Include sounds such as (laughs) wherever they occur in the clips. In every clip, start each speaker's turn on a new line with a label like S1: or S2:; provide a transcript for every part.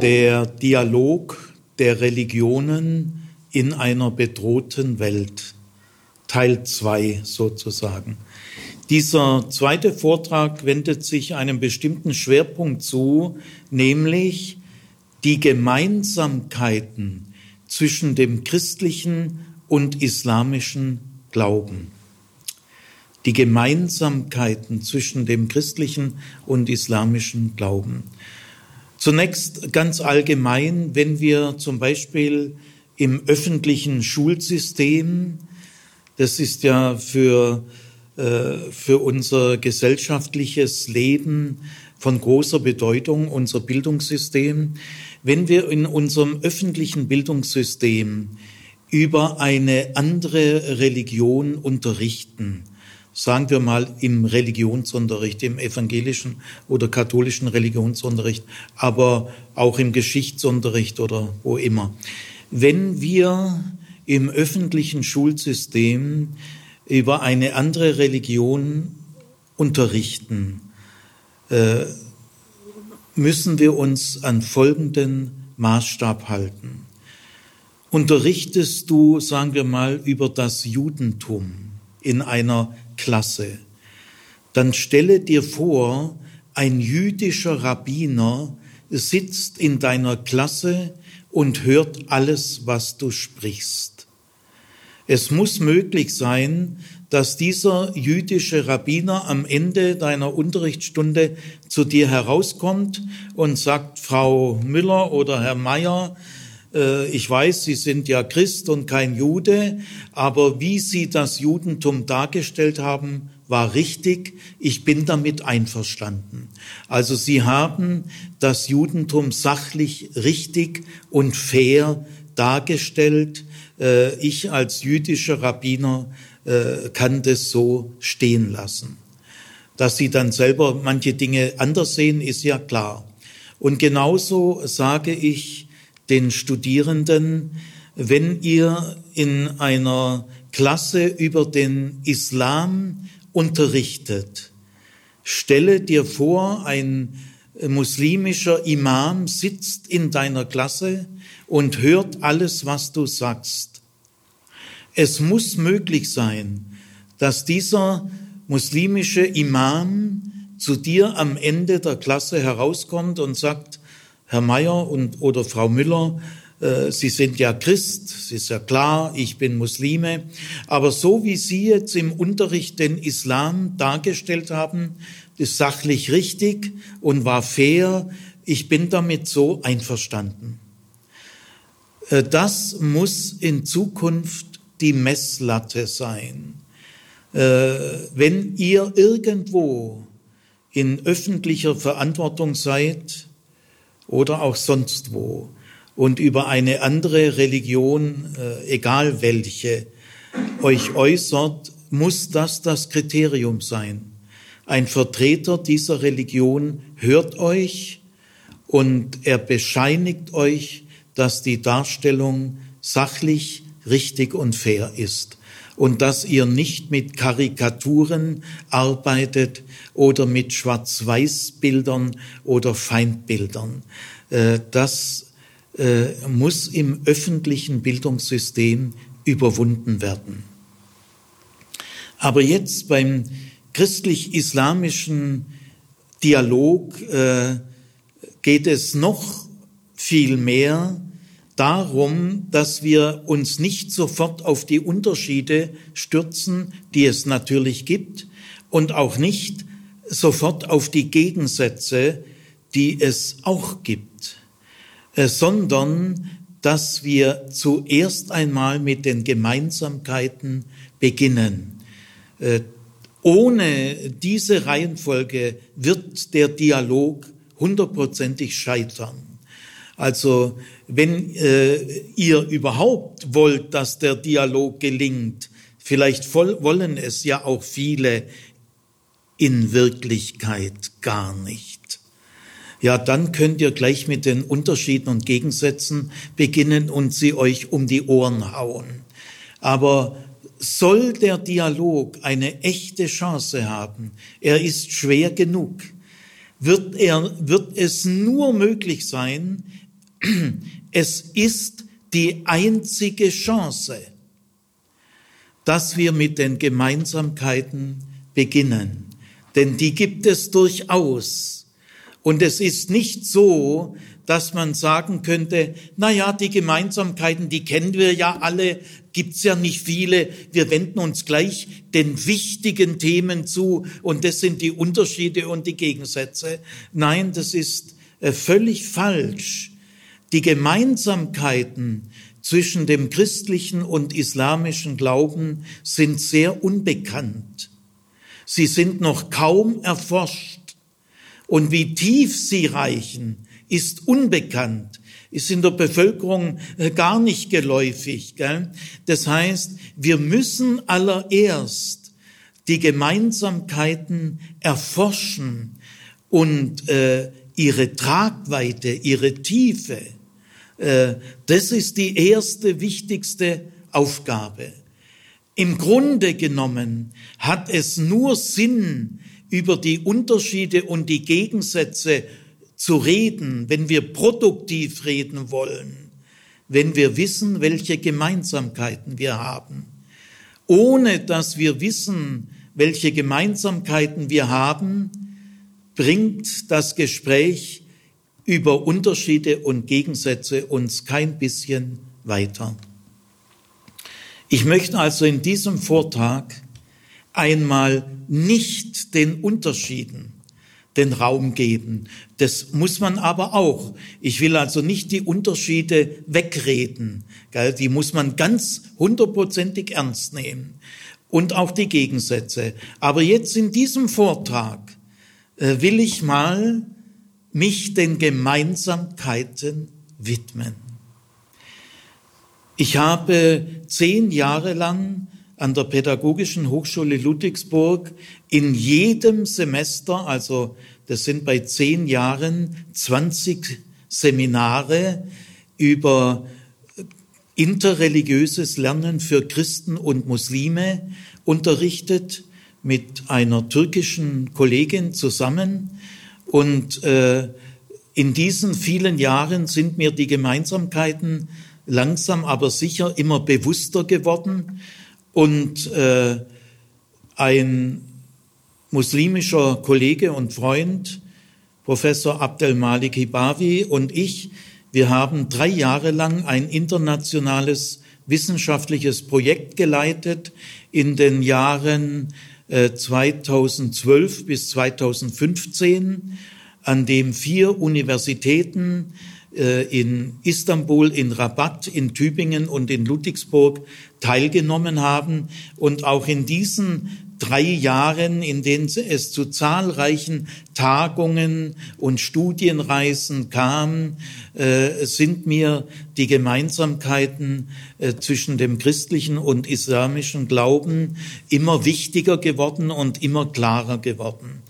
S1: Der Dialog der Religionen in einer bedrohten Welt. Teil 2 sozusagen. Dieser zweite Vortrag wendet sich einem bestimmten Schwerpunkt zu, nämlich die Gemeinsamkeiten zwischen dem christlichen und islamischen Glauben. Die Gemeinsamkeiten zwischen dem christlichen und islamischen Glauben. Zunächst ganz allgemein, wenn wir zum Beispiel im öffentlichen Schulsystem, das ist ja für, äh, für unser gesellschaftliches Leben von großer Bedeutung, unser Bildungssystem, wenn wir in unserem öffentlichen Bildungssystem über eine andere Religion unterrichten, sagen wir mal im Religionsunterricht, im evangelischen oder katholischen Religionsunterricht, aber auch im Geschichtsunterricht oder wo immer. Wenn wir im öffentlichen Schulsystem über eine andere Religion unterrichten, äh, müssen wir uns an folgenden Maßstab halten. Unterrichtest du, sagen wir mal, über das Judentum in einer Klasse, dann stelle dir vor, ein jüdischer Rabbiner sitzt in deiner Klasse und hört alles, was du sprichst. Es muss möglich sein, dass dieser jüdische Rabbiner am Ende deiner Unterrichtsstunde zu dir herauskommt und sagt, Frau Müller oder Herr Meier, ich weiß, Sie sind ja Christ und kein Jude, aber wie Sie das Judentum dargestellt haben, war richtig. Ich bin damit einverstanden. Also Sie haben das Judentum sachlich richtig und fair dargestellt. Äh, ich als jüdischer Rabbiner äh, kann das so stehen lassen. Dass Sie dann selber manche Dinge anders sehen, ist ja klar. Und genauso sage ich, den Studierenden, wenn ihr in einer Klasse über den Islam unterrichtet, stelle dir vor, ein muslimischer Imam sitzt in deiner Klasse und hört alles, was du sagst. Es muss möglich sein, dass dieser muslimische Imam zu dir am Ende der Klasse herauskommt und sagt, Herr Meier und, oder Frau Müller, äh, Sie sind ja Christ, es ist ja klar, ich bin Muslime, aber so wie Sie jetzt im Unterricht den Islam dargestellt haben, ist sachlich richtig und war fair, ich bin damit so einverstanden. Äh, das muss in Zukunft die Messlatte sein. Äh, wenn ihr irgendwo in öffentlicher Verantwortung seid, oder auch sonst wo und über eine andere Religion, äh, egal welche, euch äußert, muss das das Kriterium sein. Ein Vertreter dieser Religion hört euch und er bescheinigt euch, dass die Darstellung sachlich, richtig und fair ist und dass ihr nicht mit Karikaturen arbeitet oder mit Schwarz-Weiß-Bildern oder Feindbildern. Äh, das äh, muss im öffentlichen Bildungssystem überwunden werden. Aber jetzt beim christlich-islamischen Dialog äh, geht es noch viel mehr darum, dass wir uns nicht sofort auf die Unterschiede stürzen, die es natürlich gibt, und auch nicht sofort auf die Gegensätze, die es auch gibt, äh, sondern dass wir zuerst einmal mit den Gemeinsamkeiten beginnen. Äh, ohne diese Reihenfolge wird der Dialog hundertprozentig scheitern. Also wenn äh, ihr überhaupt wollt, dass der Dialog gelingt, vielleicht voll, wollen es ja auch viele in Wirklichkeit gar nicht. Ja, dann könnt ihr gleich mit den Unterschieden und Gegensätzen beginnen und sie euch um die Ohren hauen. Aber soll der Dialog eine echte Chance haben, er ist schwer genug, wird, er, wird es nur möglich sein, es ist die einzige Chance, dass wir mit den Gemeinsamkeiten beginnen. Denn die gibt es durchaus. Und es ist nicht so, dass man sagen könnte, na ja, die Gemeinsamkeiten, die kennen wir ja alle, gibt's ja nicht viele. Wir wenden uns gleich den wichtigen Themen zu und das sind die Unterschiede und die Gegensätze. Nein, das ist äh, völlig falsch. Die Gemeinsamkeiten zwischen dem christlichen und islamischen Glauben sind sehr unbekannt. Sie sind noch kaum erforscht. Und wie tief sie reichen, ist unbekannt, ist in der Bevölkerung äh, gar nicht geläufig. Gell? Das heißt, wir müssen allererst die Gemeinsamkeiten erforschen und äh, ihre Tragweite, ihre Tiefe. Äh, das ist die erste wichtigste Aufgabe. Im Grunde genommen hat es nur Sinn, über die Unterschiede und die Gegensätze zu reden, wenn wir produktiv reden wollen, wenn wir wissen, welche Gemeinsamkeiten wir haben. Ohne dass wir wissen, welche Gemeinsamkeiten wir haben, bringt das Gespräch über Unterschiede und Gegensätze uns kein bisschen weiter. Ich möchte also in diesem Vortrag einmal nicht den Unterschieden den Raum geben. Das muss man aber auch. Ich will also nicht die Unterschiede wegreden. Gell? Die muss man ganz hundertprozentig ernst nehmen. Und auch die Gegensätze. Aber jetzt in diesem Vortrag äh, will ich mal mich den Gemeinsamkeiten widmen. Ich habe zehn Jahre lang an der Pädagogischen Hochschule Ludwigsburg in jedem Semester, also das sind bei zehn Jahren 20 Seminare über interreligiöses Lernen für Christen und Muslime unterrichtet mit einer türkischen Kollegin zusammen. Und äh, in diesen vielen Jahren sind mir die Gemeinsamkeiten langsam aber sicher immer bewusster geworden. Und äh, ein muslimischer Kollege und Freund, Professor Abdel Malik Hibawi und ich, wir haben drei Jahre lang ein internationales wissenschaftliches Projekt geleitet in den Jahren 2012 äh, bis 2015, an dem vier Universitäten äh, in Istanbul, in Rabat, in Tübingen und in Ludwigsburg teilgenommen haben. Und auch in diesen drei Jahren, in denen es zu zahlreichen Tagungen und Studienreisen kam, äh, sind mir die Gemeinsamkeiten äh, zwischen dem christlichen und islamischen Glauben immer wichtiger geworden und immer klarer geworden.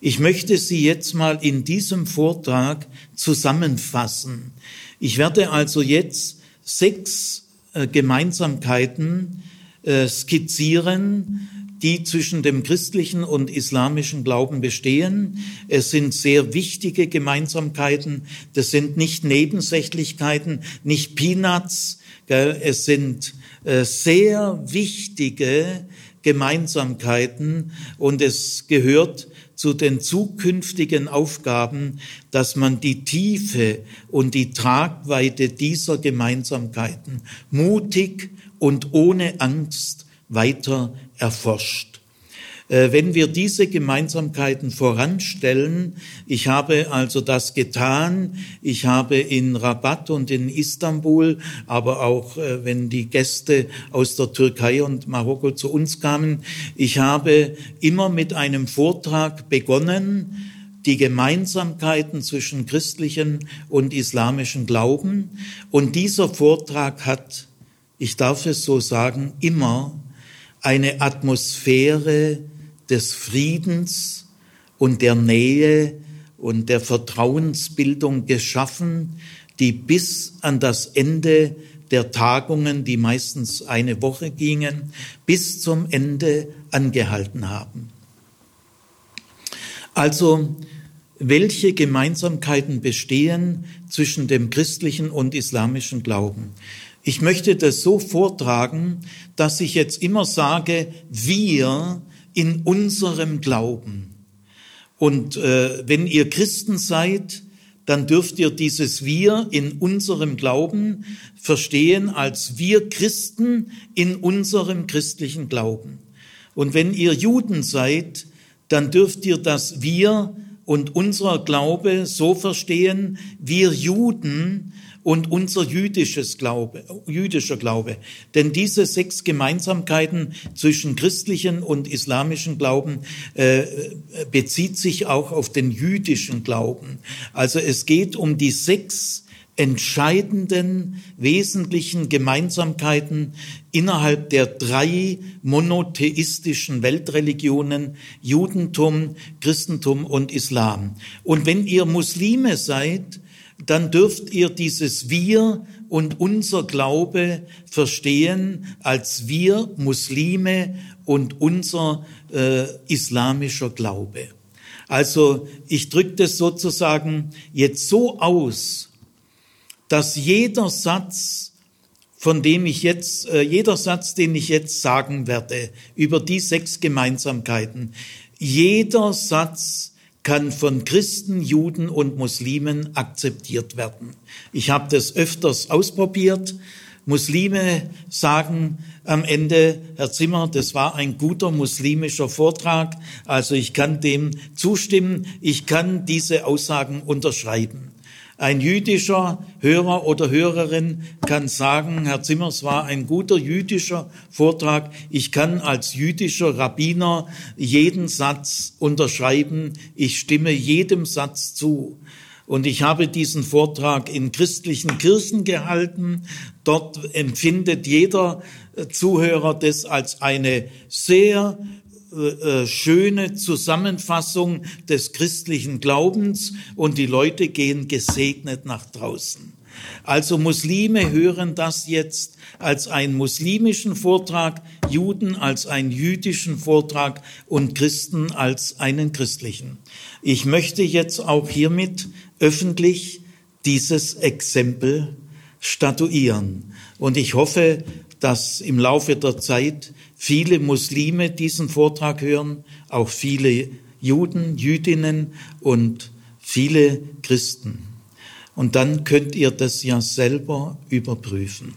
S1: Ich möchte sie jetzt mal in diesem Vortrag zusammenfassen. Ich werde also jetzt sechs äh, Gemeinsamkeiten skizzieren, die zwischen dem christlichen und islamischen Glauben bestehen. Es sind sehr wichtige Gemeinsamkeiten. Das sind nicht Nebensächlichkeiten, nicht Peanuts. Es sind äh, sehr wichtige Gemeinsamkeiten und es gehört zu den zukünftigen Aufgaben, dass man die Tiefe und die Tragweite dieser Gemeinsamkeiten mutig und ohne Angst weiter erforscht. Äh, wenn wir diese Gemeinsamkeiten voranstellen, ich habe also das getan, ich habe in Rabat und in Istanbul, aber auch äh, wenn die Gäste aus der Türkei und Marokko zu uns kamen, ich habe immer mit einem Vortrag begonnen, die Gemeinsamkeiten zwischen christlichen und islamischen Glauben. Und dieser Vortrag hat, ich darf es so sagen, immer eine Atmosphäre des Friedens und der Nähe und der Vertrauensbildung geschaffen, die bis an das Ende der Tagungen, die meistens eine Woche gingen, bis zum Ende angehalten haben. Also welche Gemeinsamkeiten bestehen zwischen dem christlichen und islamischen Glauben. Ich möchte das so vortragen, dass ich jetzt immer sage, wir in unserem Glauben. Und äh, wenn ihr Christen seid, dann dürft ihr dieses Wir in unserem Glauben verstehen als wir Christen in unserem christlichen Glauben. Und wenn ihr Juden seid, dann dürft ihr das Wir und unser Glaube so verstehen, wir Juden und unser jüdisches Glaube, jüdischer Glaube. Denn diese sechs Gemeinsamkeiten zwischen christlichen und islamischen Glauben äh, bezieht sich auch auf den jüdischen Glauben. Also es geht um die sechs entscheidenden, wesentlichen Gemeinsamkeiten innerhalb der drei monotheistischen Weltreligionen Judentum, Christentum und Islam. Und wenn ihr Muslime seid, dann dürft ihr dieses Wir und unser Glaube verstehen als wir Muslime und unser äh, islamischer Glaube. Also ich drücke das sozusagen jetzt so aus, dass jeder Satz, von dem ich jetzt, äh, jeder Satz, den ich jetzt sagen werde, über die sechs Gemeinsamkeiten, jeder Satz kann von Christen, Juden und Muslimen akzeptiert werden. Ich habe das öfters ausprobiert. Muslime sagen am Ende, Herr Zimmer, das war ein guter muslimischer Vortrag, also ich kann dem zustimmen, ich kann diese Aussagen unterschreiben. Ein jüdischer Hörer oder Hörerin kann sagen, Herr Zimmers war ein guter jüdischer Vortrag. Ich kann als jüdischer Rabbiner jeden Satz unterschreiben. Ich stimme jedem Satz zu. Und ich habe diesen Vortrag in christlichen Kirchen gehalten. Dort empfindet jeder Zuhörer das als eine sehr äh, äh, schöne Zusammenfassung des christlichen Glaubens und die Leute gehen gesegnet nach draußen. Also Muslime hören das jetzt als einen muslimischen Vortrag, Juden als einen jüdischen Vortrag und Christen als einen christlichen. Ich möchte jetzt auch hiermit öffentlich dieses Exempel statuieren. Und ich hoffe, dass im Laufe der Zeit viele Muslime diesen Vortrag hören, auch viele Juden, Jüdinnen und viele Christen. Und dann könnt ihr das ja selber überprüfen.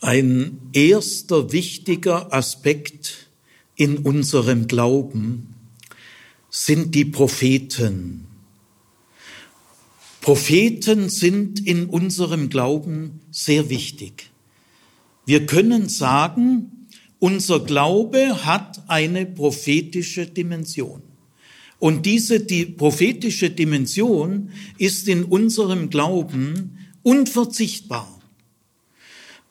S1: Ein erster wichtiger Aspekt in unserem Glauben sind die Propheten. Propheten sind in unserem Glauben sehr wichtig. Wir können sagen, unser Glaube hat eine prophetische Dimension. Und diese die prophetische Dimension ist in unserem Glauben unverzichtbar.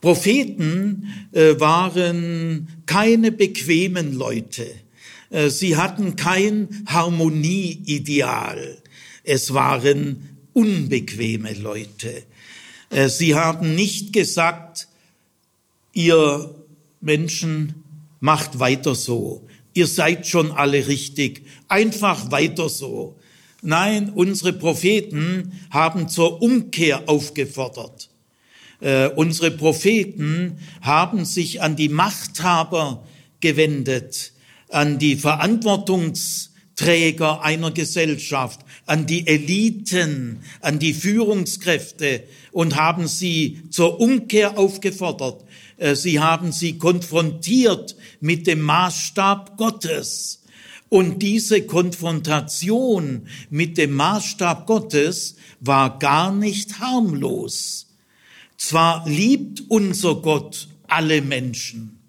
S1: Propheten äh, waren keine bequemen Leute. Äh, sie hatten kein Harmonieideal. Es waren unbequeme Leute. Äh, sie haben nicht gesagt, ihr Menschen macht weiter so. Ihr seid schon alle richtig. Einfach weiter so. Nein, unsere Propheten haben zur Umkehr aufgefordert. Äh, unsere Propheten haben sich an die Machthaber gewendet, an die Verantwortungsträger einer Gesellschaft, an die Eliten, an die Führungskräfte und haben sie zur Umkehr aufgefordert. Äh, sie haben sie konfrontiert mit dem Maßstab Gottes. Und diese Konfrontation mit dem Maßstab Gottes war gar nicht harmlos. Zwar liebt unser Gott alle Menschen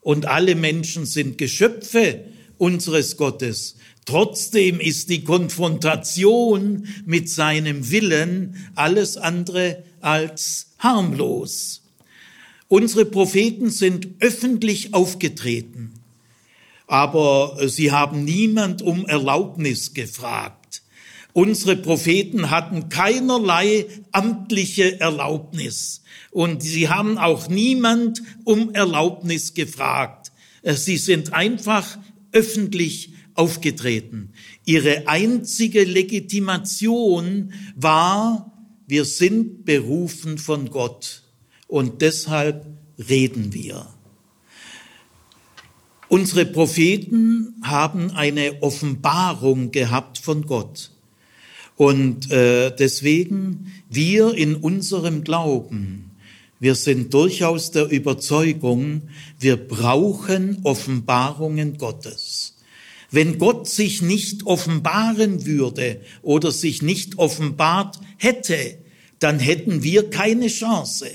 S1: und alle Menschen sind Geschöpfe unseres Gottes, Trotzdem ist die Konfrontation mit seinem Willen alles andere als harmlos. Unsere Propheten sind öffentlich aufgetreten, aber sie haben niemand um Erlaubnis gefragt. Unsere Propheten hatten keinerlei amtliche Erlaubnis und sie haben auch niemand um Erlaubnis gefragt. Sie sind einfach öffentlich aufgetreten. Ihre einzige Legitimation war, wir sind berufen von Gott und deshalb reden wir. Unsere Propheten haben eine Offenbarung gehabt von Gott. Und äh, deswegen wir in unserem Glauben, wir sind durchaus der Überzeugung, wir brauchen Offenbarungen Gottes. Wenn Gott sich nicht offenbaren würde oder sich nicht offenbart hätte, dann hätten wir keine Chance.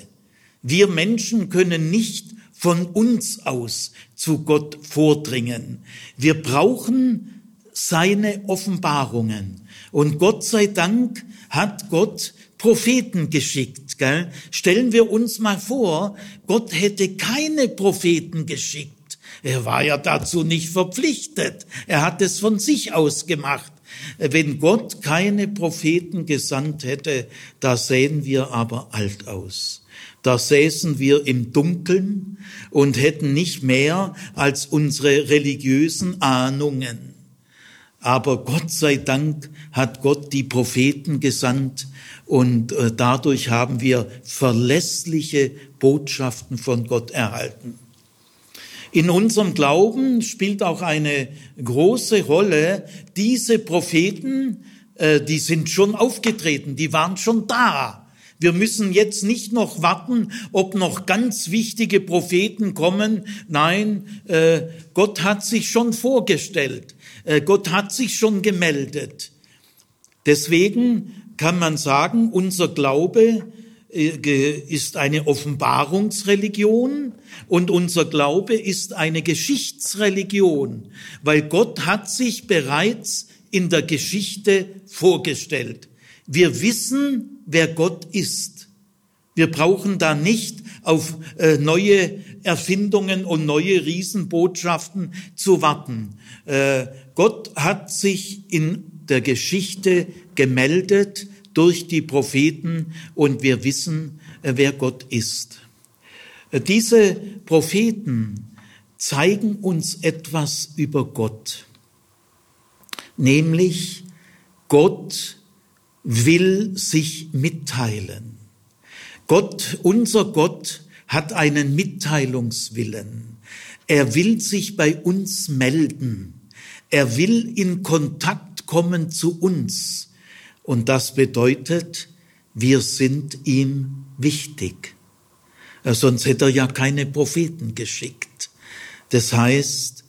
S1: Wir Menschen können nicht von uns aus zu Gott vordringen. Wir brauchen seine Offenbarungen. Und Gott sei Dank hat Gott Propheten geschickt. Gell? Stellen wir uns mal vor, Gott hätte keine Propheten geschickt. Er war ja dazu nicht verpflichtet. Er hat es von sich aus gemacht. Wenn Gott keine Propheten gesandt hätte, da sähen wir aber alt aus. Da säßen wir im Dunkeln und hätten nicht mehr als unsere religiösen Ahnungen. Aber Gott sei Dank hat Gott die Propheten gesandt und äh, dadurch haben wir verlässliche Botschaften von Gott erhalten. In unserem Glauben spielt auch eine große Rolle, diese Propheten, äh, die sind schon aufgetreten, die waren schon da. Wir müssen jetzt nicht noch warten, ob noch ganz wichtige Propheten kommen. Nein, äh, Gott hat sich schon vorgestellt. Äh, Gott hat sich schon gemeldet. Deswegen kann man sagen, unser Glaube ist eine Offenbarungsreligion und unser Glaube ist eine Geschichtsreligion, weil Gott hat sich bereits in der Geschichte vorgestellt. Wir wissen, wer Gott ist. Wir brauchen da nicht auf äh, neue Erfindungen und neue Riesenbotschaften zu warten. Äh, Gott hat sich in der Geschichte gemeldet durch die Propheten und wir wissen, äh, wer Gott ist. Äh, diese Propheten zeigen uns etwas über Gott, nämlich Gott will sich mitteilen. Gott, unser Gott, hat einen Mitteilungswillen. Er will sich bei uns melden. Er will in Kontakt kommen zu uns. Und das bedeutet, wir sind ihm wichtig. Äh, sonst hätte er ja keine Propheten geschickt. Das heißt,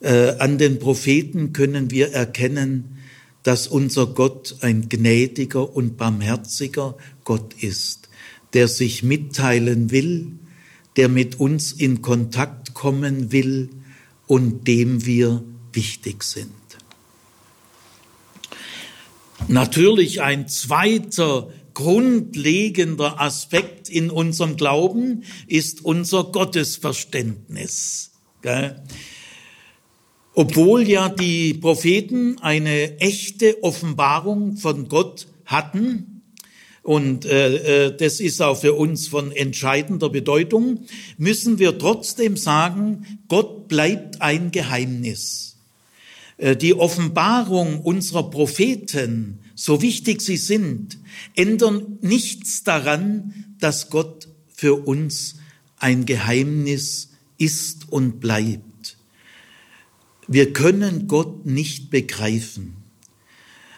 S1: äh, an den Propheten können wir erkennen, dass unser Gott ein gnädiger und barmherziger Gott ist, der sich mitteilen will, der mit uns in Kontakt kommen will und dem wir wichtig sind. Natürlich ein zweiter grundlegender Aspekt in unserem Glauben ist unser Gottesverständnis. Obwohl ja die Propheten eine echte Offenbarung von Gott hatten, und äh, äh, das ist auch für uns von entscheidender Bedeutung, müssen wir trotzdem sagen, Gott bleibt ein Geheimnis. Äh, die Offenbarung unserer Propheten, so wichtig sie sind, ändern nichts daran, dass Gott für uns ein Geheimnis ist und bleibt. Wir können Gott nicht begreifen.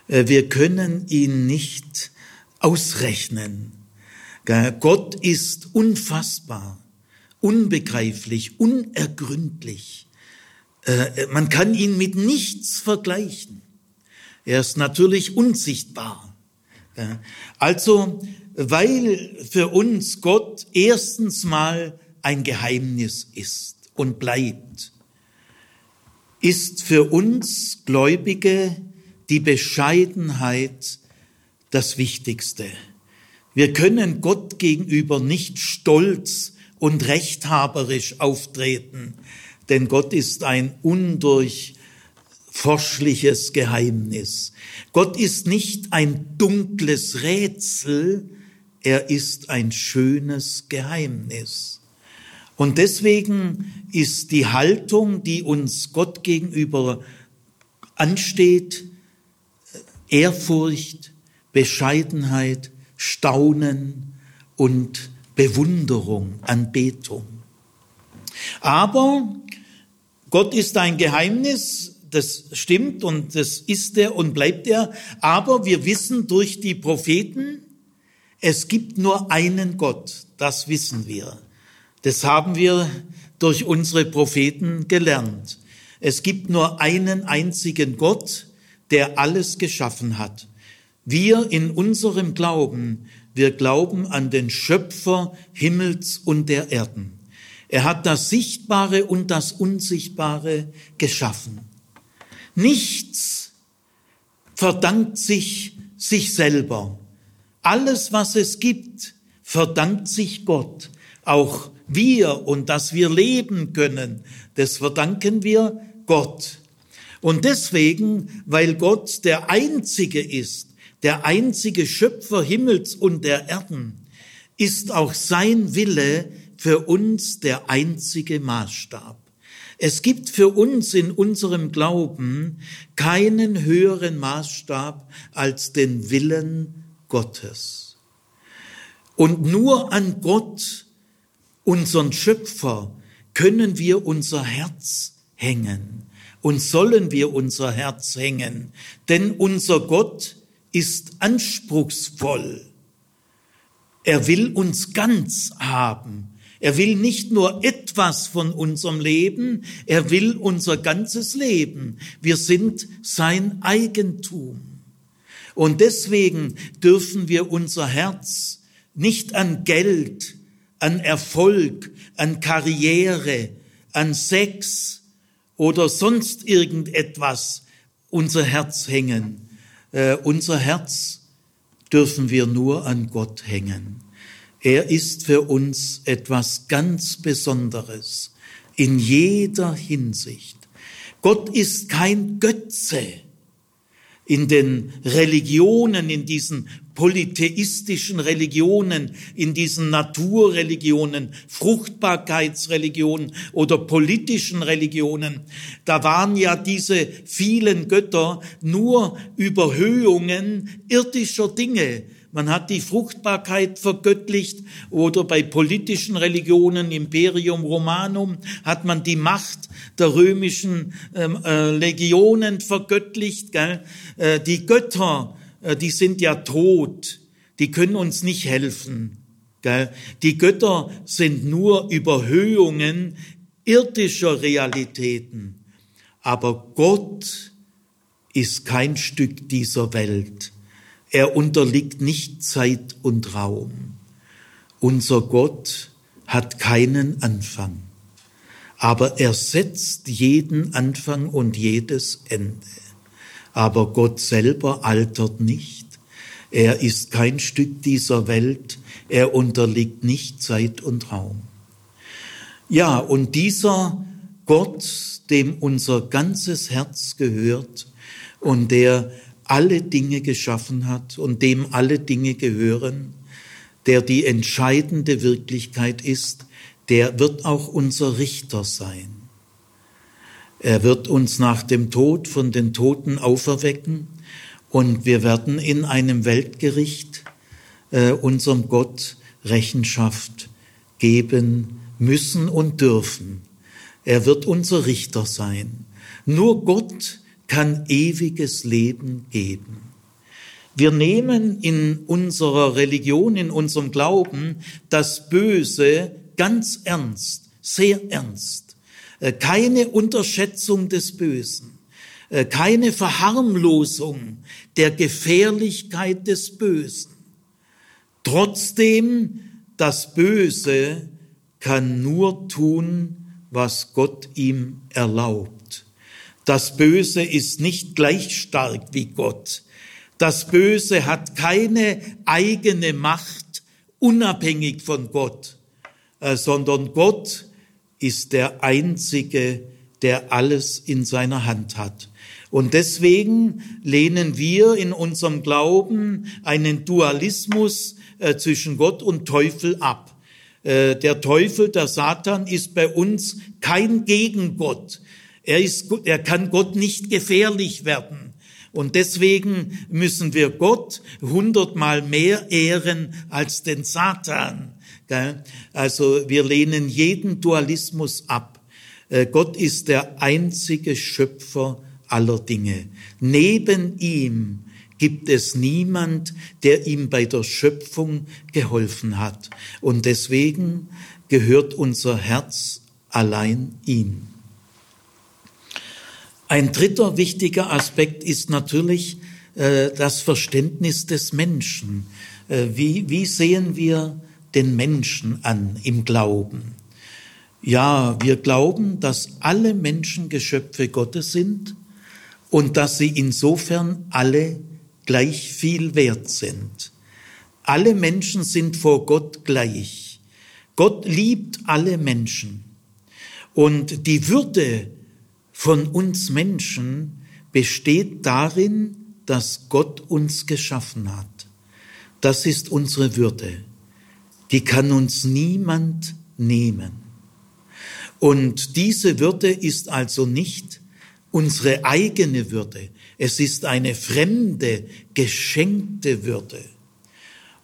S1: Äh, wir können ihn nicht ausrechnen. Gott ist unfassbar, unbegreiflich, unergründlich. Äh, man kann ihn mit nichts vergleichen. Er ist natürlich unsichtbar. Also, weil für uns Gott erstens mal ein Geheimnis ist und bleibt, ist für uns Gläubige die Bescheidenheit das Wichtigste. Wir können Gott gegenüber nicht stolz und rechthaberisch auftreten, denn Gott ist ein undurchforschliches Geheimnis. Gott ist nicht ein dunkles Rätsel, er ist ein schönes Geheimnis. Und deswegen ist die Haltung, die uns Gott gegenüber ansteht, Ehrfurcht, Bescheidenheit, Staunen und Bewunderung, Anbetung. Aber Gott ist ein Geheimnis, das stimmt und das ist er und bleibt er. Aber wir wissen durch die Propheten, es gibt nur einen Gott, das wissen wir. Das haben wir durch unsere Propheten gelernt. Es gibt nur einen einzigen Gott, der alles geschaffen hat. Wir in unserem Glauben, wir glauben an den Schöpfer Himmels und der Erden. Er hat das Sichtbare und das Unsichtbare geschaffen. Nichts verdankt sich sich selber. Alles, was es gibt, verdankt sich Gott. Auch wir und dass wir leben können, das verdanken wir Gott. Und deswegen, weil Gott der Einzige ist, der einzige Schöpfer Himmels und der Erden, ist auch sein Wille für uns der einzige Maßstab. Es gibt für uns in unserem Glauben keinen höheren Maßstab als den Willen Gottes. Und nur an Gott unseren Schöpfer, können wir unser Herz hängen und sollen wir unser Herz hängen, denn unser Gott ist anspruchsvoll. Er will uns ganz haben. Er will nicht nur etwas von unserem Leben, er will unser ganzes Leben. Wir sind sein Eigentum. Und deswegen dürfen wir unser Herz nicht an Geld, an Erfolg, an Karriere, an Sex oder sonst irgendetwas unser Herz hängen. Äh, unser Herz dürfen wir nur an Gott hängen. Er ist für uns etwas ganz Besonderes in jeder Hinsicht. Gott ist kein Götze in den Religionen, in diesen polytheistischen Religionen, in diesen Naturreligionen, Fruchtbarkeitsreligionen oder politischen Religionen, da waren ja diese vielen Götter nur Überhöhungen irdischer Dinge, man hat die Fruchtbarkeit vergöttlicht oder bei politischen Religionen, Imperium Romanum, hat man die Macht der römischen ähm, äh, Legionen vergöttlicht. Gell? Äh, die Götter, äh, die sind ja tot, die können uns nicht helfen. Gell? Die Götter sind nur Überhöhungen irdischer Realitäten. Aber Gott ist kein Stück dieser Welt. Er unterliegt nicht Zeit und Raum. Unser Gott hat keinen Anfang, aber er setzt jeden Anfang und jedes Ende. Aber Gott selber altert nicht. Er ist kein Stück dieser Welt. Er unterliegt nicht Zeit und Raum. Ja, und dieser Gott, dem unser ganzes Herz gehört und der alle Dinge geschaffen hat und dem alle Dinge gehören, der die entscheidende Wirklichkeit ist, der wird auch unser Richter sein. Er wird uns nach dem Tod von den Toten auferwecken und wir werden in einem Weltgericht äh, unserem Gott Rechenschaft geben müssen und dürfen. Er wird unser Richter sein. Nur Gott kann ewiges Leben geben. Wir nehmen in unserer Religion, in unserem Glauben das Böse ganz ernst, sehr ernst. Äh, keine Unterschätzung des Bösen, äh, keine Verharmlosung der Gefährlichkeit des Bösen. Trotzdem, das Böse kann nur tun, was Gott ihm erlaubt. Das Böse ist nicht gleich stark wie Gott. Das Böse hat keine eigene Macht unabhängig von Gott, äh, sondern Gott ist der Einzige, der alles in seiner Hand hat. Und deswegen lehnen wir in unserem Glauben einen Dualismus äh, zwischen Gott und Teufel ab. Äh, der Teufel, der Satan ist bei uns kein Gegengott. Er, ist, er kann Gott nicht gefährlich werden. Und deswegen müssen wir Gott hundertmal mehr ehren als den Satan. Also wir lehnen jeden Dualismus ab. Äh, Gott ist der einzige Schöpfer aller Dinge. Neben ihm gibt es niemand, der ihm bei der Schöpfung geholfen hat. Und deswegen gehört unser Herz allein ihm. Ein dritter wichtiger Aspekt ist natürlich äh, das Verständnis des Menschen. Äh, wie, wie sehen wir den Menschen an im Glauben? Ja, wir glauben, dass alle Menschen Geschöpfe Gottes sind und dass sie insofern alle gleich viel wert sind. Alle Menschen sind vor Gott gleich. Gott liebt alle Menschen. Und die Würde von uns Menschen besteht darin, dass Gott uns geschaffen hat. Das ist unsere Würde. Die kann uns niemand nehmen. Und diese Würde ist also nicht unsere eigene Würde. Es ist eine fremde, geschenkte Würde.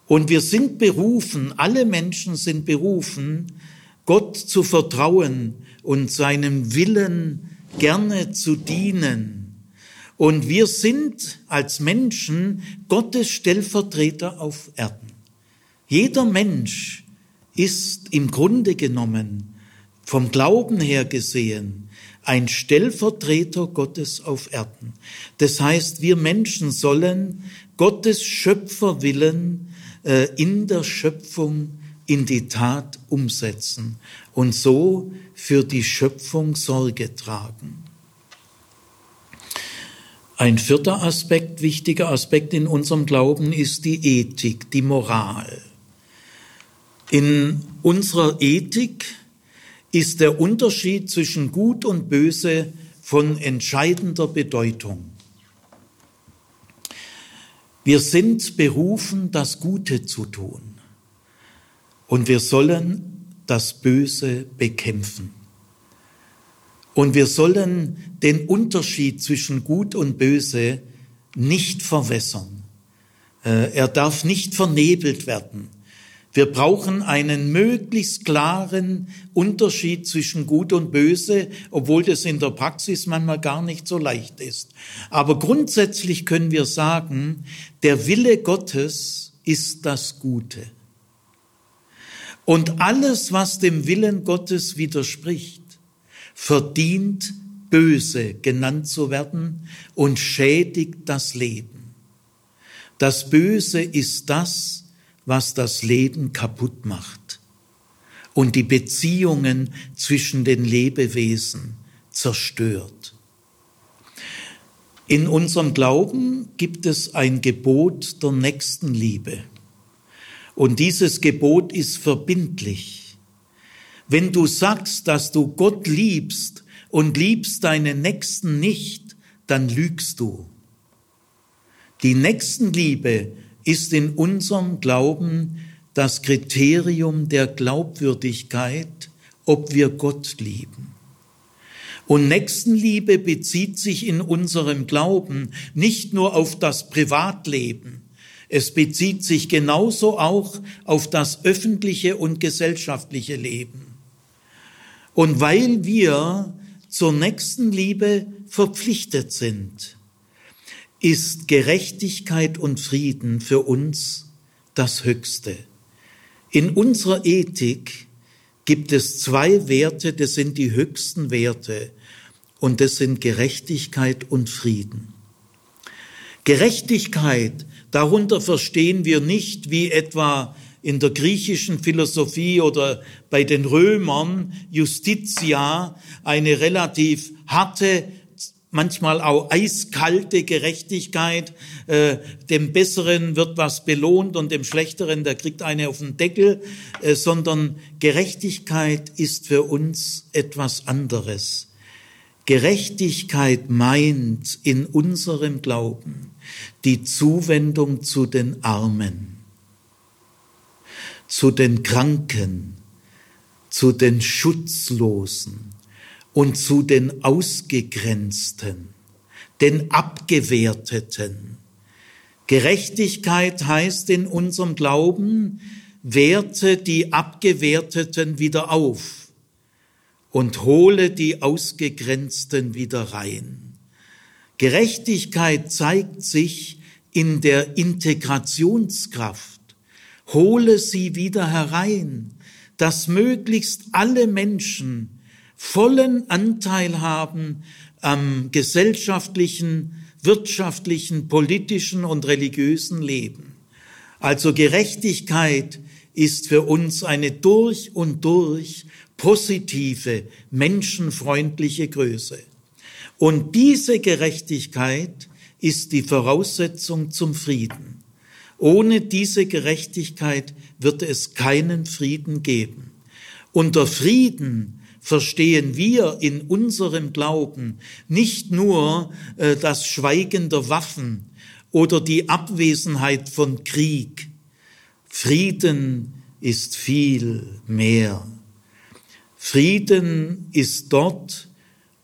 S1: Und wir sind berufen, alle Menschen sind berufen, Gott zu vertrauen und seinem Willen gerne zu dienen. Und wir sind als Menschen Gottes Stellvertreter auf Erden. Jeder Mensch ist im Grunde genommen, vom Glauben her gesehen, ein Stellvertreter Gottes auf Erden. Das heißt, wir Menschen sollen Gottes Schöpferwillen äh, in der Schöpfung in die Tat umsetzen und so für die Schöpfung Sorge tragen. Ein vierter Aspekt, wichtiger Aspekt in unserem Glauben ist die Ethik, die Moral. In unserer Ethik ist der Unterschied zwischen Gut und Böse von entscheidender Bedeutung. Wir sind berufen, das Gute zu tun. Und wir sollen das Böse bekämpfen. Und wir sollen den Unterschied zwischen Gut und Böse nicht verwässern. Äh, er darf nicht vernebelt werden. Wir brauchen einen möglichst klaren Unterschied zwischen Gut und Böse, obwohl das in der Praxis manchmal gar nicht so leicht ist. Aber grundsätzlich können wir sagen, der Wille Gottes ist das Gute. Und alles, was dem Willen Gottes widerspricht, verdient böse genannt zu werden und schädigt das Leben. Das Böse ist das, was das Leben kaputt macht und die Beziehungen zwischen den Lebewesen zerstört. In unserem Glauben gibt es ein Gebot der Nächstenliebe. Und dieses Gebot ist verbindlich. Wenn du sagst, dass du Gott liebst und liebst deinen Nächsten nicht, dann lügst du. Die Nächstenliebe ist in unserem Glauben das Kriterium der Glaubwürdigkeit, ob wir Gott lieben. Und Nächstenliebe bezieht sich in unserem Glauben nicht nur auf das Privatleben, es bezieht sich genauso auch auf das öffentliche und gesellschaftliche Leben. Und weil wir zur nächsten Liebe verpflichtet sind, ist Gerechtigkeit und Frieden für uns das Höchste. In unserer Ethik gibt es zwei Werte, das sind die höchsten Werte, und das sind Gerechtigkeit und Frieden. Gerechtigkeit Darunter verstehen wir nicht, wie etwa in der griechischen Philosophie oder bei den Römern Justitia eine relativ harte, manchmal auch eiskalte Gerechtigkeit. Äh, dem Besseren wird was belohnt und dem Schlechteren, der kriegt eine auf den Deckel, äh, sondern Gerechtigkeit ist für uns etwas anderes. Gerechtigkeit meint in unserem Glauben die Zuwendung zu den Armen, zu den Kranken, zu den Schutzlosen und zu den Ausgegrenzten, den Abgewerteten. Gerechtigkeit heißt in unserem Glauben, werte die Abgewerteten wieder auf und hole die Ausgegrenzten wieder rein. Gerechtigkeit zeigt sich in der Integrationskraft. Hole sie wieder herein, dass möglichst alle Menschen vollen Anteil haben am gesellschaftlichen, wirtschaftlichen, politischen und religiösen Leben. Also Gerechtigkeit ist für uns eine durch und durch positive, menschenfreundliche Größe. Und diese Gerechtigkeit ist die Voraussetzung zum Frieden. Ohne diese Gerechtigkeit wird es keinen Frieden geben. Unter Frieden verstehen wir in unserem Glauben nicht nur äh, das Schweigen der Waffen oder die Abwesenheit von Krieg. Frieden ist viel mehr. Frieden ist dort,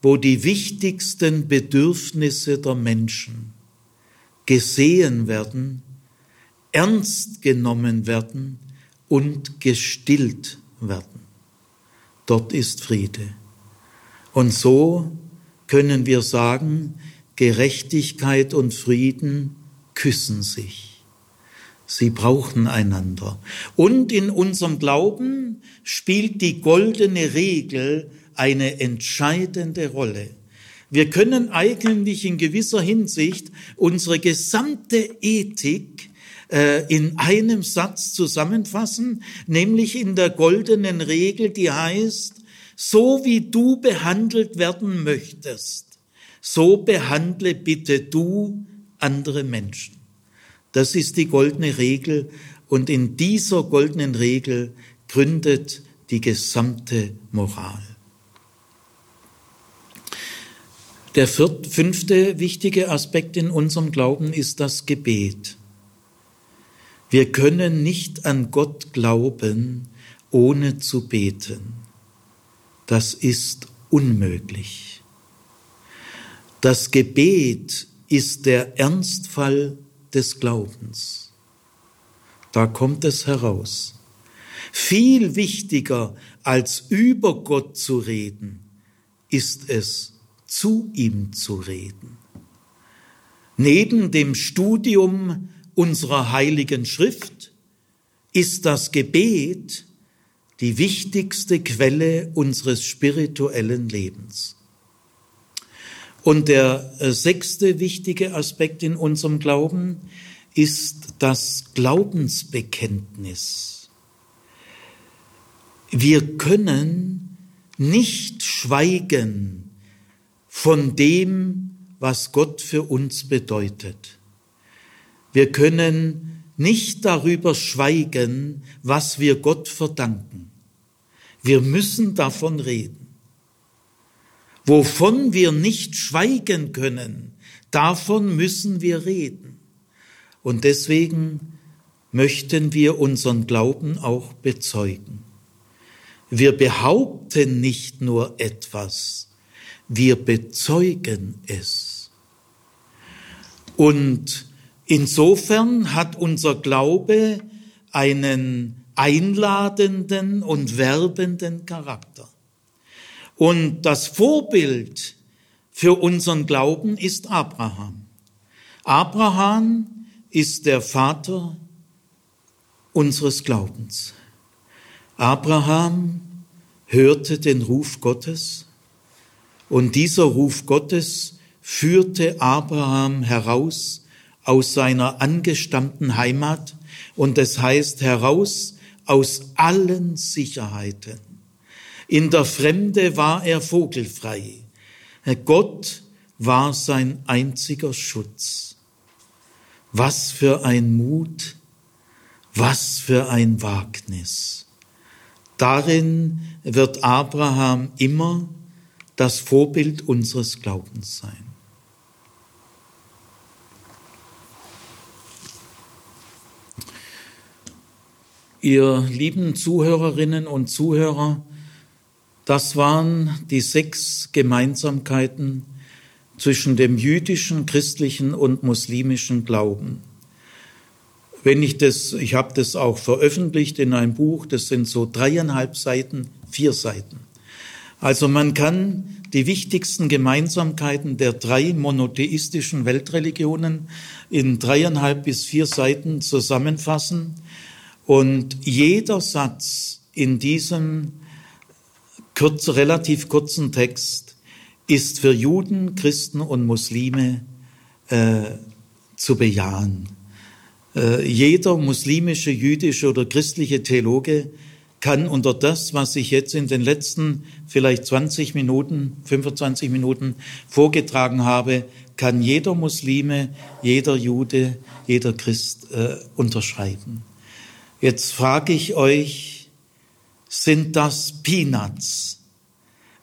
S1: wo die wichtigsten Bedürfnisse der Menschen gesehen werden, ernst genommen werden und gestillt werden. Dort ist Friede. Und so können wir sagen, Gerechtigkeit und Frieden küssen sich. Sie brauchen einander. Und in unserem Glauben spielt die goldene Regel eine entscheidende Rolle. Wir können eigentlich in gewisser Hinsicht unsere gesamte Ethik äh, in einem Satz zusammenfassen, nämlich in der goldenen Regel, die heißt, so wie du behandelt werden möchtest, so behandle bitte du andere Menschen. Das ist die goldene Regel und in dieser goldenen Regel gründet die gesamte Moral. Der vierte, fünfte wichtige Aspekt in unserem Glauben ist das Gebet. Wir können nicht an Gott glauben, ohne zu beten. Das ist unmöglich. Das Gebet ist der Ernstfall des Glaubens. Da kommt es heraus. Viel wichtiger als über Gott zu reden, ist es, zu ihm zu reden. Neben dem Studium unserer heiligen Schrift ist das Gebet die wichtigste Quelle unseres spirituellen Lebens. Und der äh, sechste wichtige Aspekt in unserem Glauben ist das Glaubensbekenntnis. Wir können nicht schweigen von dem, was Gott für uns bedeutet. Wir können nicht darüber schweigen, was wir Gott verdanken. Wir müssen davon reden. Wovon wir nicht schweigen können, davon müssen wir reden. Und deswegen möchten wir unseren Glauben auch bezeugen. Wir behaupten nicht nur etwas, wir bezeugen es. Und insofern hat unser Glaube einen einladenden und werbenden Charakter. Und das Vorbild für unseren Glauben ist Abraham. Abraham ist der Vater unseres Glaubens. Abraham hörte den Ruf Gottes und dieser Ruf Gottes führte Abraham heraus aus seiner angestammten Heimat und es heißt heraus aus allen Sicherheiten. In der Fremde war er vogelfrei. Gott war sein einziger Schutz. Was für ein Mut, was für ein Wagnis. Darin wird Abraham immer das Vorbild unseres Glaubens sein. Ihr lieben Zuhörerinnen und Zuhörer, Das waren die sechs Gemeinsamkeiten zwischen dem jüdischen, christlichen und muslimischen Glauben. Wenn ich das, ich habe das auch veröffentlicht in einem Buch, das sind so dreieinhalb Seiten, vier Seiten. Also man kann die wichtigsten Gemeinsamkeiten der drei monotheistischen Weltreligionen in dreieinhalb bis vier Seiten zusammenfassen. Und jeder Satz in diesem kurz, relativ kurzen Text ist für Juden, Christen und Muslime äh, zu bejahen. Äh, jeder muslimische, jüdische oder christliche Theologe kann unter das, was ich jetzt in den letzten vielleicht 20 Minuten, 25 Minuten vorgetragen habe, kann jeder Muslime, jeder Jude, jeder Christ äh, unterschreiben. Jetzt frage ich euch, sind das Peanuts.